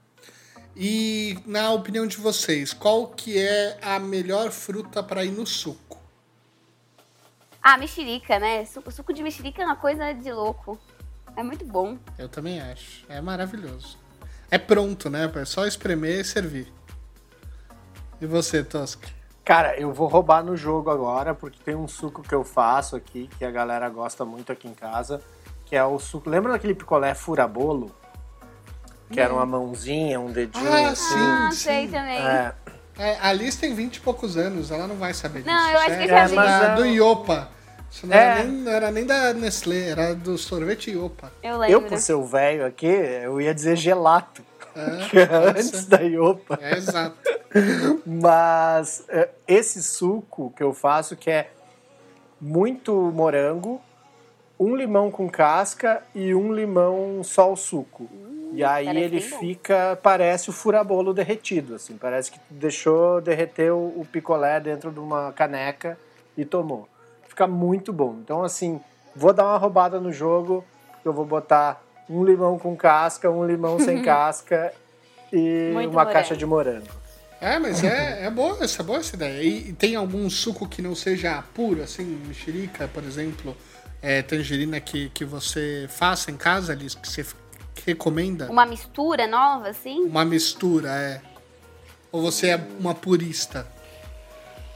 E na opinião de vocês, qual que é a melhor fruta para ir no suco? Ah, mexerica, né? Suco, suco de mexerica é uma coisa de louco. É muito bom. Eu também acho. É maravilhoso. É pronto, né? É só espremer e servir. E você, Tosca? Cara, eu vou roubar no jogo agora, porque tem um suco que eu faço aqui, que a galera gosta muito aqui em casa, que é o suco. Lembra daquele picolé furabolo? Que hum. era uma mãozinha, um dedinho. Ah, assim. sim, ah, sim. sei também. É. É, a Liz tem 20 e poucos anos, ela não vai saber disso. Não, eu acho é, que já vi. É, do Iopa. Isso não, é. era nem, não, era nem, da Nestlé, era do sorvete Iopa. Eu lembro. Eu, por ser o velho aqui, eu ia dizer gelato. É, <laughs> antes da Iopa. É, exato. <laughs> Mas é, esse suco que eu faço, que é muito morango, um limão com casca e um limão só o suco. Hum, e aí ele fica, parece o furabolo derretido, assim, parece que deixou derreter o, o picolé dentro de uma caneca e tomou fica muito bom. Então, assim, vou dar uma roubada no jogo, eu vou botar um limão com casca, um limão sem <laughs> casca e muito uma morango. caixa de morango. É, mas é, é boa, essa, é boa essa ideia. E, tem algum suco que não seja puro, assim, mexerica, por exemplo, é, tangerina que, que você faça em casa, Liz, que você recomenda? Uma mistura nova, assim? Uma mistura, é. Ou você é uma purista?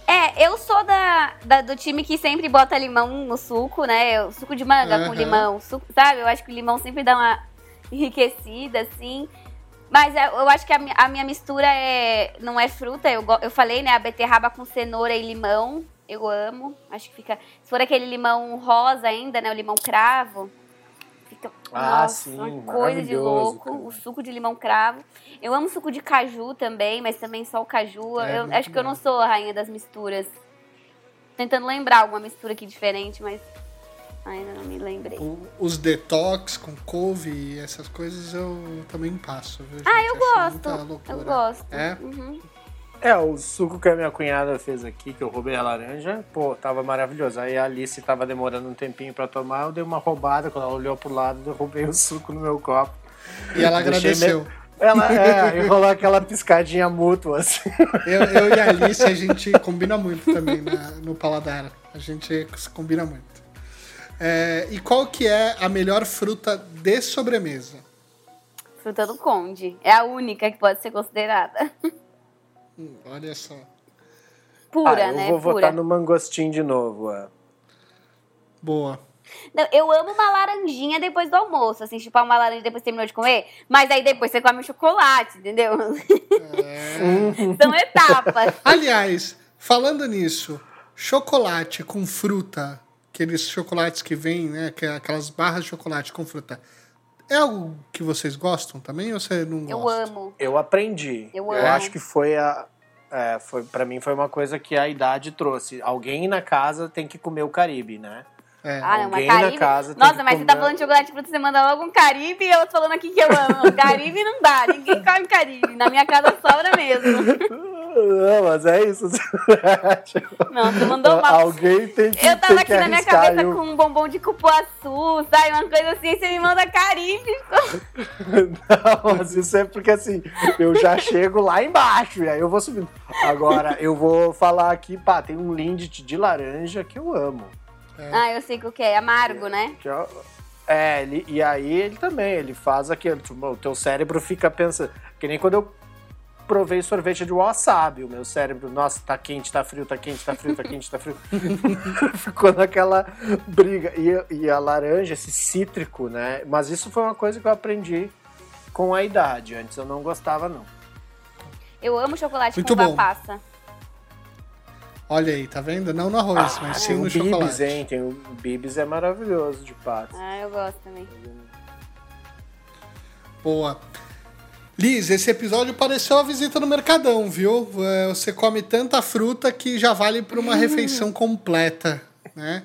É, eu sou da, da, do time que sempre bota limão no suco, né? Suco de manga uhum. com limão, suco, sabe? Eu acho que o limão sempre dá uma enriquecida, assim. Mas é, eu acho que a, a minha mistura é, não é fruta. Eu, eu falei, né? A beterraba com cenoura e limão. Eu amo. Acho que fica. Se for aquele limão rosa ainda, né? O limão cravo. Fica. Ah, nossa, sim, uma coisa de louco. Cara. O suco de limão cravo. Eu amo suco de caju também, mas também só o caju. É, eu acho bom. que eu não sou a rainha das misturas. Tentando lembrar alguma mistura aqui diferente, mas ainda não me lembrei. O, os detox com couve e essas coisas eu também passo. Viu, ah, eu gosto. Eu gosto. É? Uhum. É, o suco que a minha cunhada fez aqui, que eu roubei a laranja, pô, tava maravilhoso. Aí a Alice tava demorando um tempinho pra tomar, eu dei uma roubada, quando ela olhou pro lado, eu roubei o suco no meu copo. E ela agradeceu. Me... Ela, é, rolou aquela piscadinha mútua, assim. Eu, eu e a Alice, a gente combina muito também na, no paladar. A gente combina muito. É, e qual que é a melhor fruta de sobremesa? Fruta do conde. É a única que pode ser considerada. Hum, olha só. Pura, ah, eu né? vou Pura. votar no mangostim de novo. É. Boa. Não, eu amo uma laranjinha depois do almoço, assim, chupar uma laranja depois que terminou de comer, mas aí depois você come o chocolate, entendeu? É. <laughs> São etapas. Aliás, falando nisso, chocolate com fruta, aqueles chocolates que vêm, né, aquelas barras de chocolate com fruta, é algo que vocês gostam também ou você não gosta? Eu amo. Eu aprendi. Eu, eu amo. acho que foi a. É, foi, pra mim foi uma coisa que a idade trouxe. Alguém na casa tem que comer o Caribe, né? É. Ah, não, mas Alguém Caribe. na casa tem Nossa, que mas você comer- tá falando de chocolate fruta, você manda logo um Caribe e eu tô falando aqui que eu amo. <laughs> Caribe não dá, ninguém come Caribe. Na minha casa sobra mesmo. <laughs> Não, mas é isso. <laughs> Não, você mandou uma. Alguém tem que Eu tava aqui na minha cabeça eu- com um bombom de cupuaçu, sabe? Uma coisa assim, você me manda Caribe. Não, mas isso é porque assim, eu já chego lá embaixo e aí eu vou subindo. Agora, eu vou falar aqui, pá, tem um Lindt de laranja que eu amo. Ah, eu sei o que é, amargo, né? Que é, é, ele, e aí ele também, ele faz aquilo, o teu cérebro fica pensando, que nem quando eu provei sorvete de wasabi, o meu cérebro, nossa, tá quente, tá frio, tá quente, tá frio, tá quente, tá frio. <laughs> Ficou naquela briga. E, e a laranja, esse cítrico, né? Mas isso foi uma coisa que eu aprendi com a idade. Antes eu não gostava, não. Eu amo chocolate Muito com bom. passa. Olha aí, tá vendo? Não no arroz, mas sim no o Bibis, chocolate. hein? Tem o Bibis é maravilhoso de pato. Ah, eu gosto também. Boa. Liz, esse episódio pareceu a visita no Mercadão, viu? É, Você come tanta fruta que já vale para uma refeição completa, né?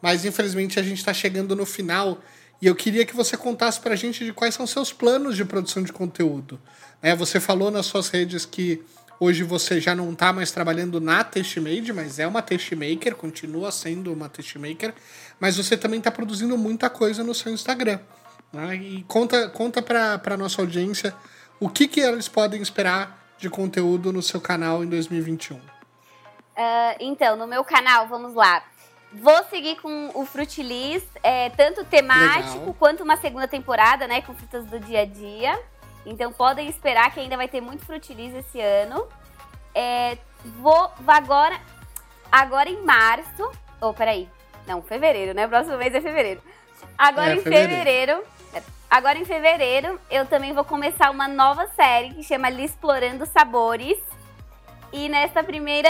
Mas infelizmente a gente está chegando no final e eu queria que você contasse para a gente de quais são seus planos de produção de conteúdo. né? Você falou nas suas redes que hoje você já não está mais trabalhando na Tastemade, mas é uma Tastemaker, continua sendo uma Tastemaker, mas você também está produzindo muita coisa no seu Instagram. né? E conta, conta para a nossa audiência o que, que eles podem esperar de conteúdo no seu canal em 2021. Ah, então, no meu canal, vamos lá. Vou seguir com o Frutilis, é, tanto temático Legal. quanto uma segunda temporada, né? Com frutas do dia a dia. Então podem esperar que ainda vai ter muito Frutilis esse ano. É, vou, agora, agora em março. Oh, peraí. Não, fevereiro, né? Próximo mês é fevereiro. Agora É, em fevereiro. fevereiro. Agora em fevereiro, eu também vou começar uma nova série que chama Li Explorando Sabores. E nessa primeira,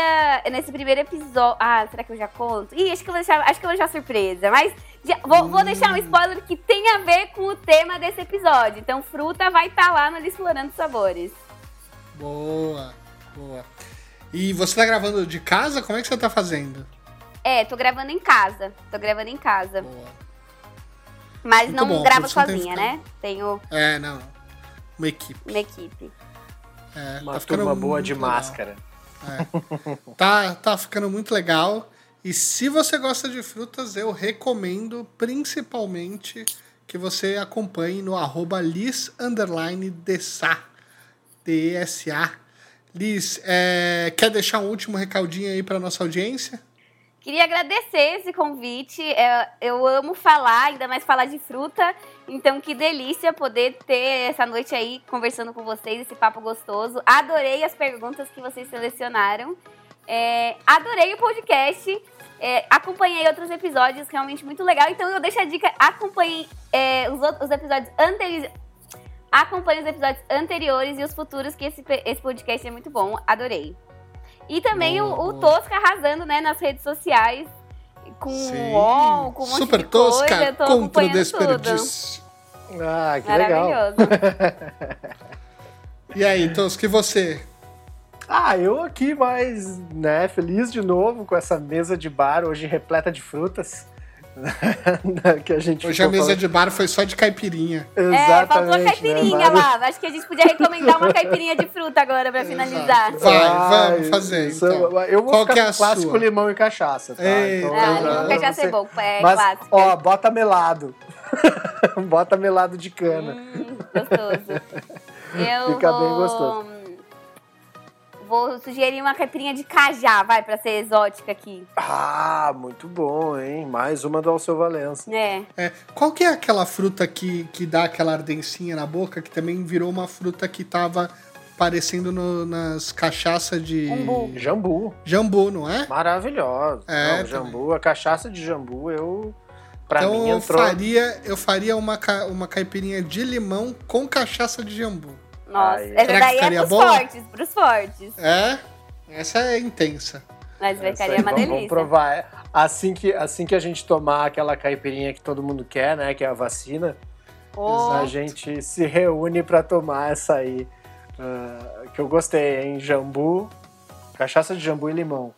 nesse primeiro episódio. Ah, será que eu já conto? Ih, acho que eu vou deixar, acho que eu vou deixar surpresa. Mas já- vou, vou deixar um spoiler que tem a ver com o tema desse episódio. Então, fruta vai estar lá no Explorando Sabores. Boa, boa. E você tá gravando de casa? Como é que você tá fazendo? É, tô gravando em casa. Tô gravando em casa. Boa. Mas Muito não bom, a gravo produção tem sozinha, ficado- né? Tenho É, não. Uma equipe. uma equipe. É, Uma tá ficando turma boa muito de legal. máscara. Tá, tá ficando muito legal. E se você gosta de frutas, eu recomendo principalmente que você acompanhe no arroba Liz underline Dessa. D-E-S-A. Liz, é, quer deixar um último recadinho aí para nossa audiência? Queria agradecer esse convite. É, eu amo falar, ainda mais falar de fruta. Então, que delícia poder ter essa noite aí conversando com vocês, esse papo gostoso. Adorei as perguntas que vocês selecionaram. É, adorei o podcast. É, acompanhei outros episódios, realmente muito legal. Então, eu deixo a dica: acompanhe é, os, outros, os episódios anteriores. Acompanhe os episódios anteriores e os futuros, que esse, esse podcast é muito bom. Adorei. E também o, o. Tosca arrasando, né, nas redes sociais. Com Sim. o UOL, com um monte Super de coisa. tosca tô contra o desperdício. Ah, que legal. Maravilhoso. <laughs> E aí, Tosca, e você? Ah, eu aqui mais, né, feliz de novo com essa mesa de bar hoje repleta de frutas. <laughs> que a gente Hoje a mesa falando. de bar foi só de caipirinha. Exatamente. É, faltou né, caipirinha né? lá. Acho que a gente podia recomendar uma caipirinha de fruta agora pra finalizar. Vai, vamos fazer. Então. Eu vou Qual ficar que é a clássico sua? limão e cachaça, tá? Então, ah, limão e cachaça é bom, é Mas, clássico. Ó, bota melado. <laughs> bota melado de cana. Hum, gostoso. <laughs> Eu Fica vou... bem gostoso vou sugerir uma caipirinha de cajá, vai, pra ser exótica aqui. Ah, muito bom, hein? Mais uma do Alceu Valença. É. é. Qual que é aquela fruta que, que dá aquela ardencinha na boca, que também virou uma fruta que tava aparecendo no, nas cachaças de. Umbu. Jambu. Jambu, não é? Maravilhoso. É, não, jambu, a cachaça de jambu, eu. Pra então mim, eu faria, eu faria uma, uma caipirinha de limão com cachaça de jambu. Nossa, essa daí é pros boa? fortes, pros fortes. É? Essa é intensa. Mas ficaria uma delícia. Vamos provar. Assim que, assim que a gente tomar aquela caipirinha que todo mundo quer, né? Que é a vacina, oh. a gente se reúne para tomar essa aí. Uh, que eu gostei, hein? Jambu, cachaça de jambu e limão.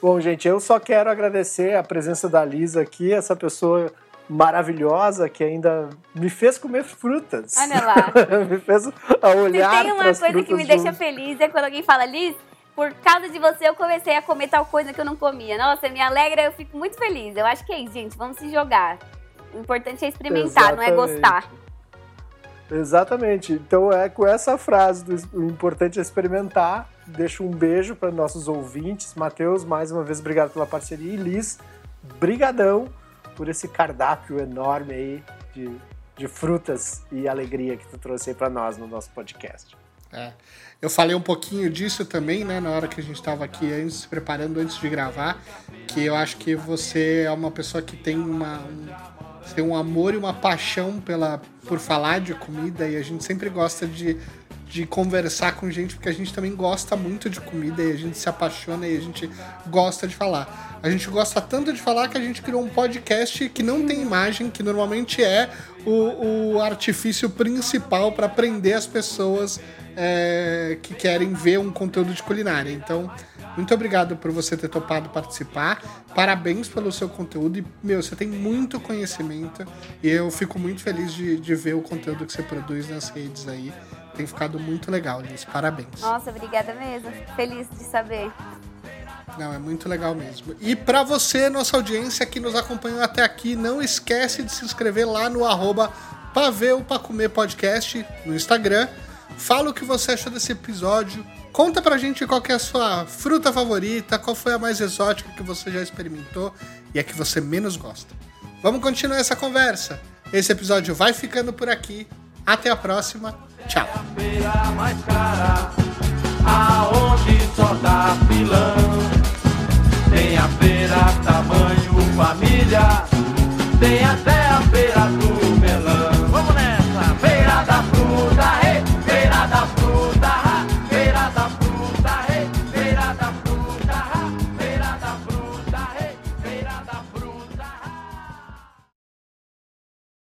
Bom, gente, eu só quero agradecer a presença da Lisa aqui, essa pessoa maravilhosa que ainda me fez comer frutas. Olha lá. <laughs> me fez olhar. Se tem uma coisa que me deixa feliz é quando alguém fala, Liz, por causa de você eu comecei a comer tal coisa que eu não comia. Nossa, me alegra, eu fico muito feliz. Eu acho que é isso, gente. Vamos se jogar. O importante é experimentar, Exatamente. não é gostar. Exatamente. Então é com essa frase do o importante é experimentar. Deixo um beijo para nossos ouvintes. Matheus, mais uma vez, obrigado pela parceria. E Liz, brigadão por esse cardápio enorme aí de, de frutas e alegria que tu trouxe aí para nós no nosso podcast. É. Eu falei um pouquinho disso também, né, na hora que a gente estava aqui antes, se preparando antes de gravar, que eu acho que você é uma pessoa que tem uma um, tem um amor e uma paixão pela por falar de comida e a gente sempre gosta de de conversar com gente, porque a gente também gosta muito de comida e a gente se apaixona e a gente gosta de falar. A gente gosta tanto de falar que a gente criou um podcast que não tem imagem, que normalmente é o, o artifício principal para prender as pessoas é, que querem ver um conteúdo de culinária. Então, muito obrigado por você ter topado participar. Parabéns pelo seu conteúdo. E, meu, você tem muito conhecimento. E eu fico muito feliz de, de ver o conteúdo que você produz nas redes aí. Tem ficado muito legal, Liz. Parabéns. Nossa, obrigada mesmo. Feliz de saber. Não, é muito legal mesmo. E para você, nossa audiência que nos acompanhou até aqui, não esquece de se inscrever lá no arroba Paveu pra Comer Podcast no Instagram. Fala o que você achou desse episódio. Conta pra gente qual é a sua fruta favorita, qual foi a mais exótica que você já experimentou e a que você menos gosta. Vamos continuar essa conversa. Esse episódio vai ficando por aqui. Até a próxima. Tchau. Aonde só dá filão. Tem a feira tamanho família. Tem a